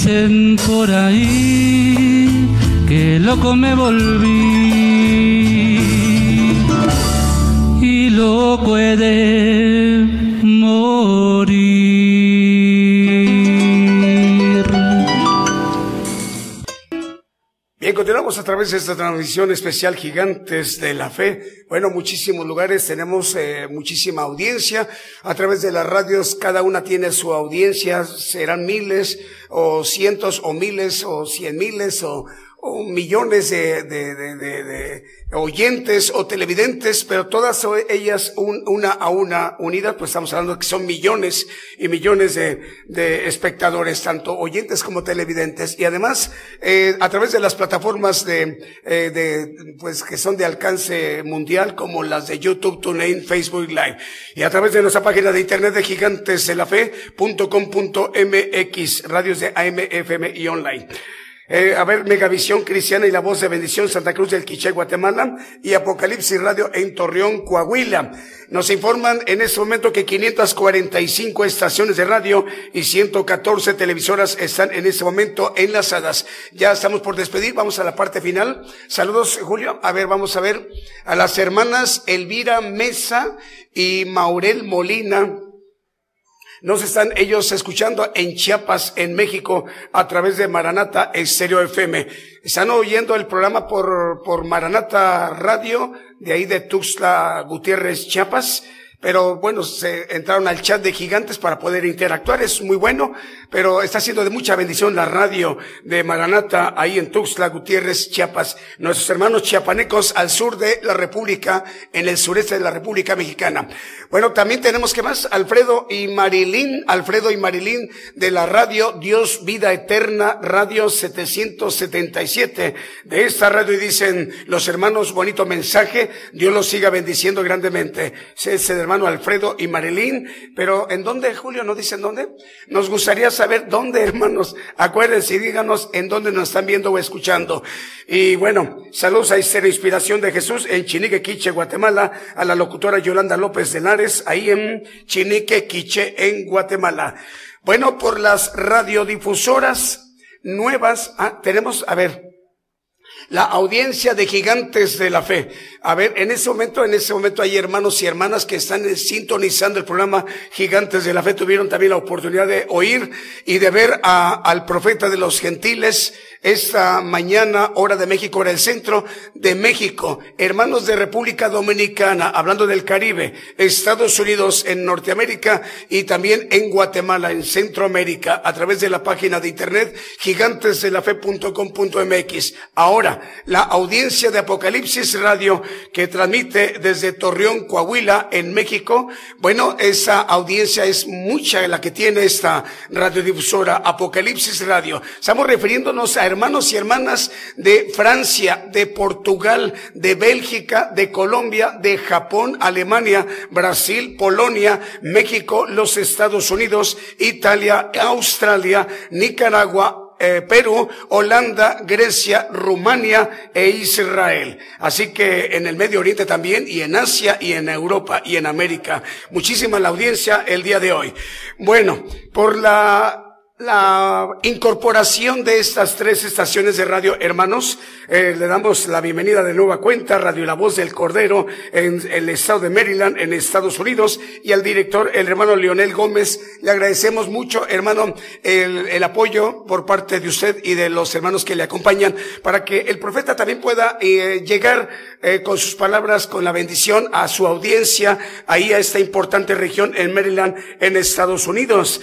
Dicen por ahí que loco me volví y loco he morir. Bien, continuamos a través de esta transmisión especial Gigantes de la Fe. Bueno, muchísimos lugares, tenemos eh, muchísima audiencia. A través de las radios, cada una tiene su audiencia, serán miles o cientos o miles o cien miles o, o millones de, de, de, de, de oyentes o televidentes, pero todas ellas un- una a una unidas, pues estamos hablando de que son millones y millones de, de espectadores, tanto oyentes como televidentes, y además eh, a través de las plataformas de, eh, de, pues que son de alcance mundial, como las de YouTube, TuneIn, Facebook Live, y a través de nuestra página de internet de gigantesdelafe.com.mx, radios de AM, FM y online. Eh, a ver, Megavisión Cristiana y la Voz de Bendición Santa Cruz del Quiché, Guatemala y Apocalipsis Radio en Torreón, Coahuila. Nos informan en este momento que 545 estaciones de radio y 114 televisoras están en este momento enlazadas. Ya estamos por despedir, vamos a la parte final. Saludos, Julio. A ver, vamos a ver a las hermanas Elvira Mesa y Maurel Molina. Nos están ellos escuchando en Chiapas, en México, a través de Maranata Estéreo FM. Están oyendo el programa por, por Maranata Radio, de ahí de Tuxtla Gutiérrez, Chiapas. Pero bueno, se entraron al chat de gigantes para poder interactuar, es muy bueno, pero está siendo de mucha bendición la radio de Maranata ahí en Tuxtla Gutiérrez, Chiapas. Nuestros hermanos chiapanecos al sur de la República, en el sureste de la República Mexicana. Bueno, también tenemos que más, Alfredo y Marilín, Alfredo y Marilín de la radio Dios Vida Eterna, radio 777 de esta radio y dicen los hermanos, bonito mensaje, Dios los siga bendiciendo grandemente. Hermano Alfredo y Marilín, pero ¿en dónde, Julio? ¿No dicen dónde? Nos gustaría saber dónde, hermanos. Acuérdense y díganos en dónde nos están viendo o escuchando. Y bueno, saludos a Estéreo Inspiración de Jesús en Chinique, Quiche, Guatemala, a la locutora Yolanda López de Lares, ahí en Chinique, Quiche, en Guatemala. Bueno, por las radiodifusoras nuevas, ah, tenemos, a ver, la audiencia de gigantes de la fe. A ver, en ese momento, en ese momento hay hermanos y hermanas que están sintonizando el programa Gigantes de la Fe. Tuvieron también la oportunidad de oír y de ver al profeta de los gentiles, esta mañana, hora de México, hora del centro de México. Hermanos de República Dominicana, hablando del Caribe, Estados Unidos en Norteamérica y también en Guatemala, en Centroamérica, a través de la página de internet gigantesdelafe.com.mx. Ahora, la audiencia de Apocalipsis Radio que transmite desde Torreón, Coahuila, en México. Bueno, esa audiencia es mucha la que tiene esta radiodifusora Apocalipsis Radio. Estamos refiriéndonos a hermanos y hermanas de Francia, de Portugal, de Bélgica, de Colombia, de Japón, Alemania, Brasil, Polonia, México, los Estados Unidos, Italia, Australia, Nicaragua, eh, Perú, Holanda, Grecia, Rumania e Israel. Así que en el Medio Oriente también y en Asia y en Europa y en América. Muchísima la audiencia el día de hoy. Bueno, por la la incorporación de estas tres estaciones de radio, hermanos, eh, le damos la bienvenida de nueva cuenta, Radio La Voz del Cordero, en el estado de Maryland, en Estados Unidos, y al director, el hermano Leonel Gómez. Le agradecemos mucho, hermano, el, apoyo por parte de usted y de los hermanos que le acompañan, para que el profeta también pueda eh, llegar eh, con sus palabras, con la bendición a su audiencia, ahí a esta importante región en Maryland, en Estados Unidos.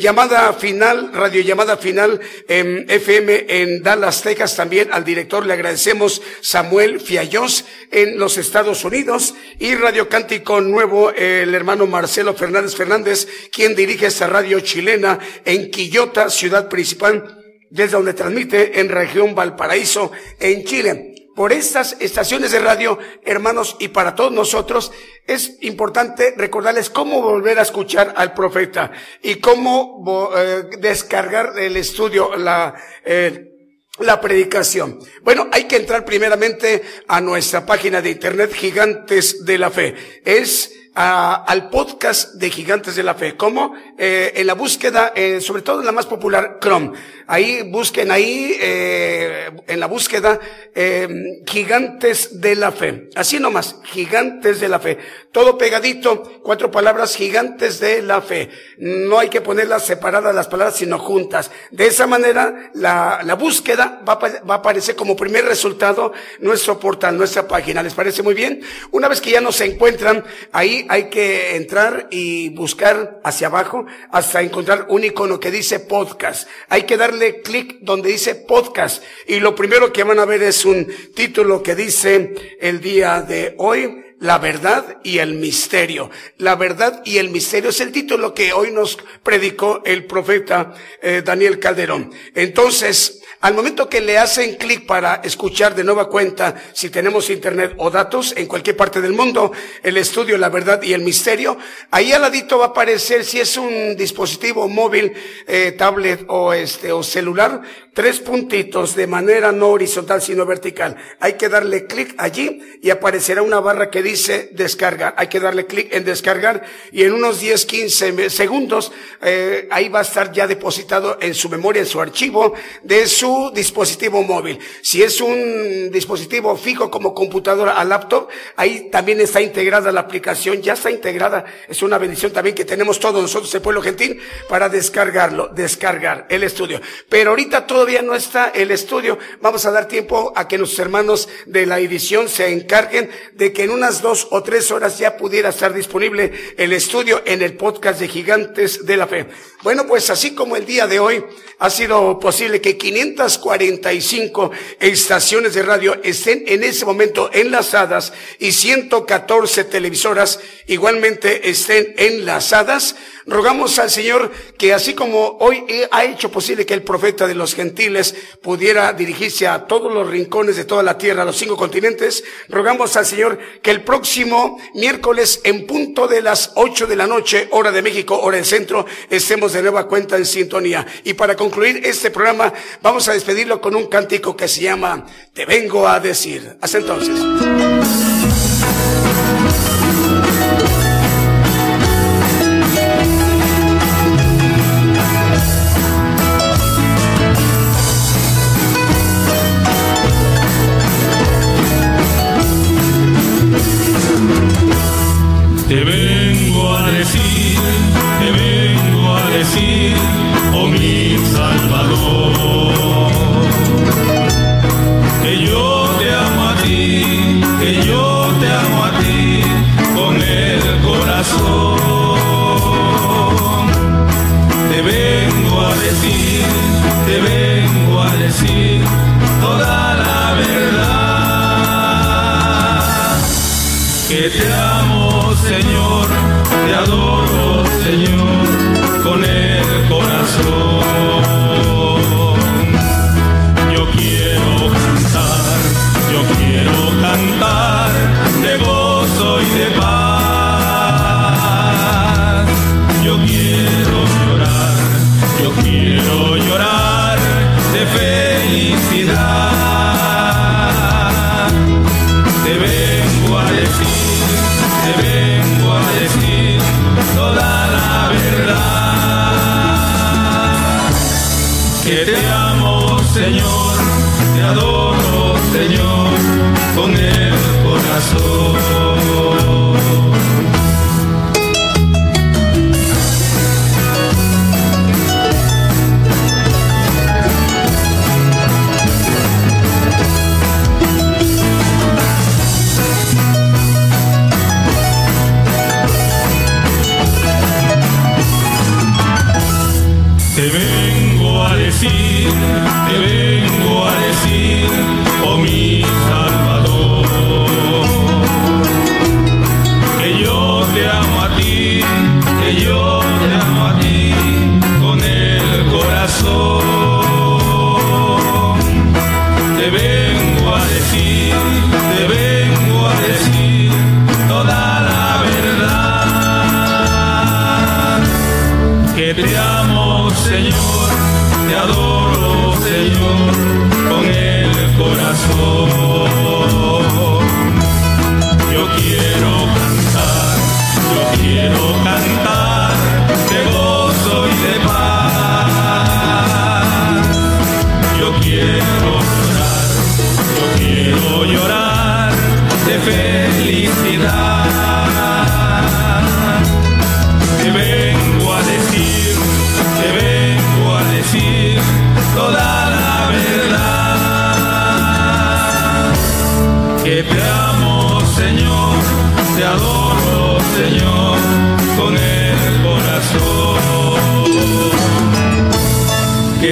llamada final final, radiollamada final en FM en Dallas, Texas. También al director le agradecemos Samuel Fiallos en los Estados Unidos y Radio Cántico Nuevo, el hermano Marcelo Fernández Fernández, quien dirige esta radio chilena en Quillota, ciudad principal desde donde transmite en región Valparaíso, en Chile por estas estaciones de radio, hermanos, y para todos nosotros, es importante recordarles cómo volver a escuchar al profeta y cómo eh, descargar el estudio, la, eh, la predicación. Bueno, hay que entrar primeramente a nuestra página de internet Gigantes de la Fe. Es al podcast de Gigantes de la Fe. ¿Cómo? Eh, en la búsqueda, sobre todo en la más popular, Chrome. Ahí busquen ahí, eh, en la búsqueda, Gigantes de la Fe. Así nomás, Gigantes de la Fe. Todo pegadito, cuatro palabras, Gigantes de la Fe. No hay que ponerlas separadas las palabras, sino juntas. De esa manera, la, la búsqueda va, va a aparecer como primer resultado nuestro portal, nuestra página. ¿Les parece muy bien? Una vez que ya nos encuentran ahí, hay que entrar y buscar hacia abajo hasta encontrar un icono que dice podcast. Hay que darle clic donde dice podcast y lo primero que van a ver es un título que dice el día de hoy la verdad y el misterio. La verdad y el misterio es el título que hoy nos predicó el profeta eh, Daniel Calderón. Entonces, al momento que le hacen clic para escuchar de nueva cuenta, si tenemos internet o datos en cualquier parte del mundo, el estudio, la verdad y el misterio, ahí al ladito va a aparecer si es un dispositivo móvil, eh, tablet o este o celular, tres puntitos de manera no horizontal sino vertical. Hay que darle clic allí y aparecerá una barra que dice descargar. Hay que darle clic en descargar y en unos 10, 15 segundos eh, ahí va a estar ya depositado en su memoria, en su archivo de su dispositivo móvil. Si es un dispositivo fijo como computadora a laptop, ahí también está integrada la aplicación, ya está integrada. Es una bendición también que tenemos todos nosotros, el pueblo gentil, para descargarlo, descargar el estudio. Pero ahorita todavía no está el estudio. Vamos a dar tiempo a que nuestros hermanos de la edición se encarguen de que en unas dos o tres horas ya pudiera estar disponible el estudio en el podcast de Gigantes de la Fe. Bueno, pues así como el día de hoy ha sido posible que 500 545 estaciones de radio estén en ese momento enlazadas y 114 televisoras igualmente estén enlazadas. Rogamos al Señor que así como hoy ha hecho posible que el profeta de los gentiles pudiera dirigirse a todos los rincones de toda la tierra, a los cinco continentes, rogamos al Señor que el próximo miércoles en punto de las ocho de la noche, hora de México, hora del centro, estemos de nueva cuenta en sintonía. Y para concluir este programa, vamos a despedirlo con un cántico que se llama Te vengo a decir. Hasta entonces.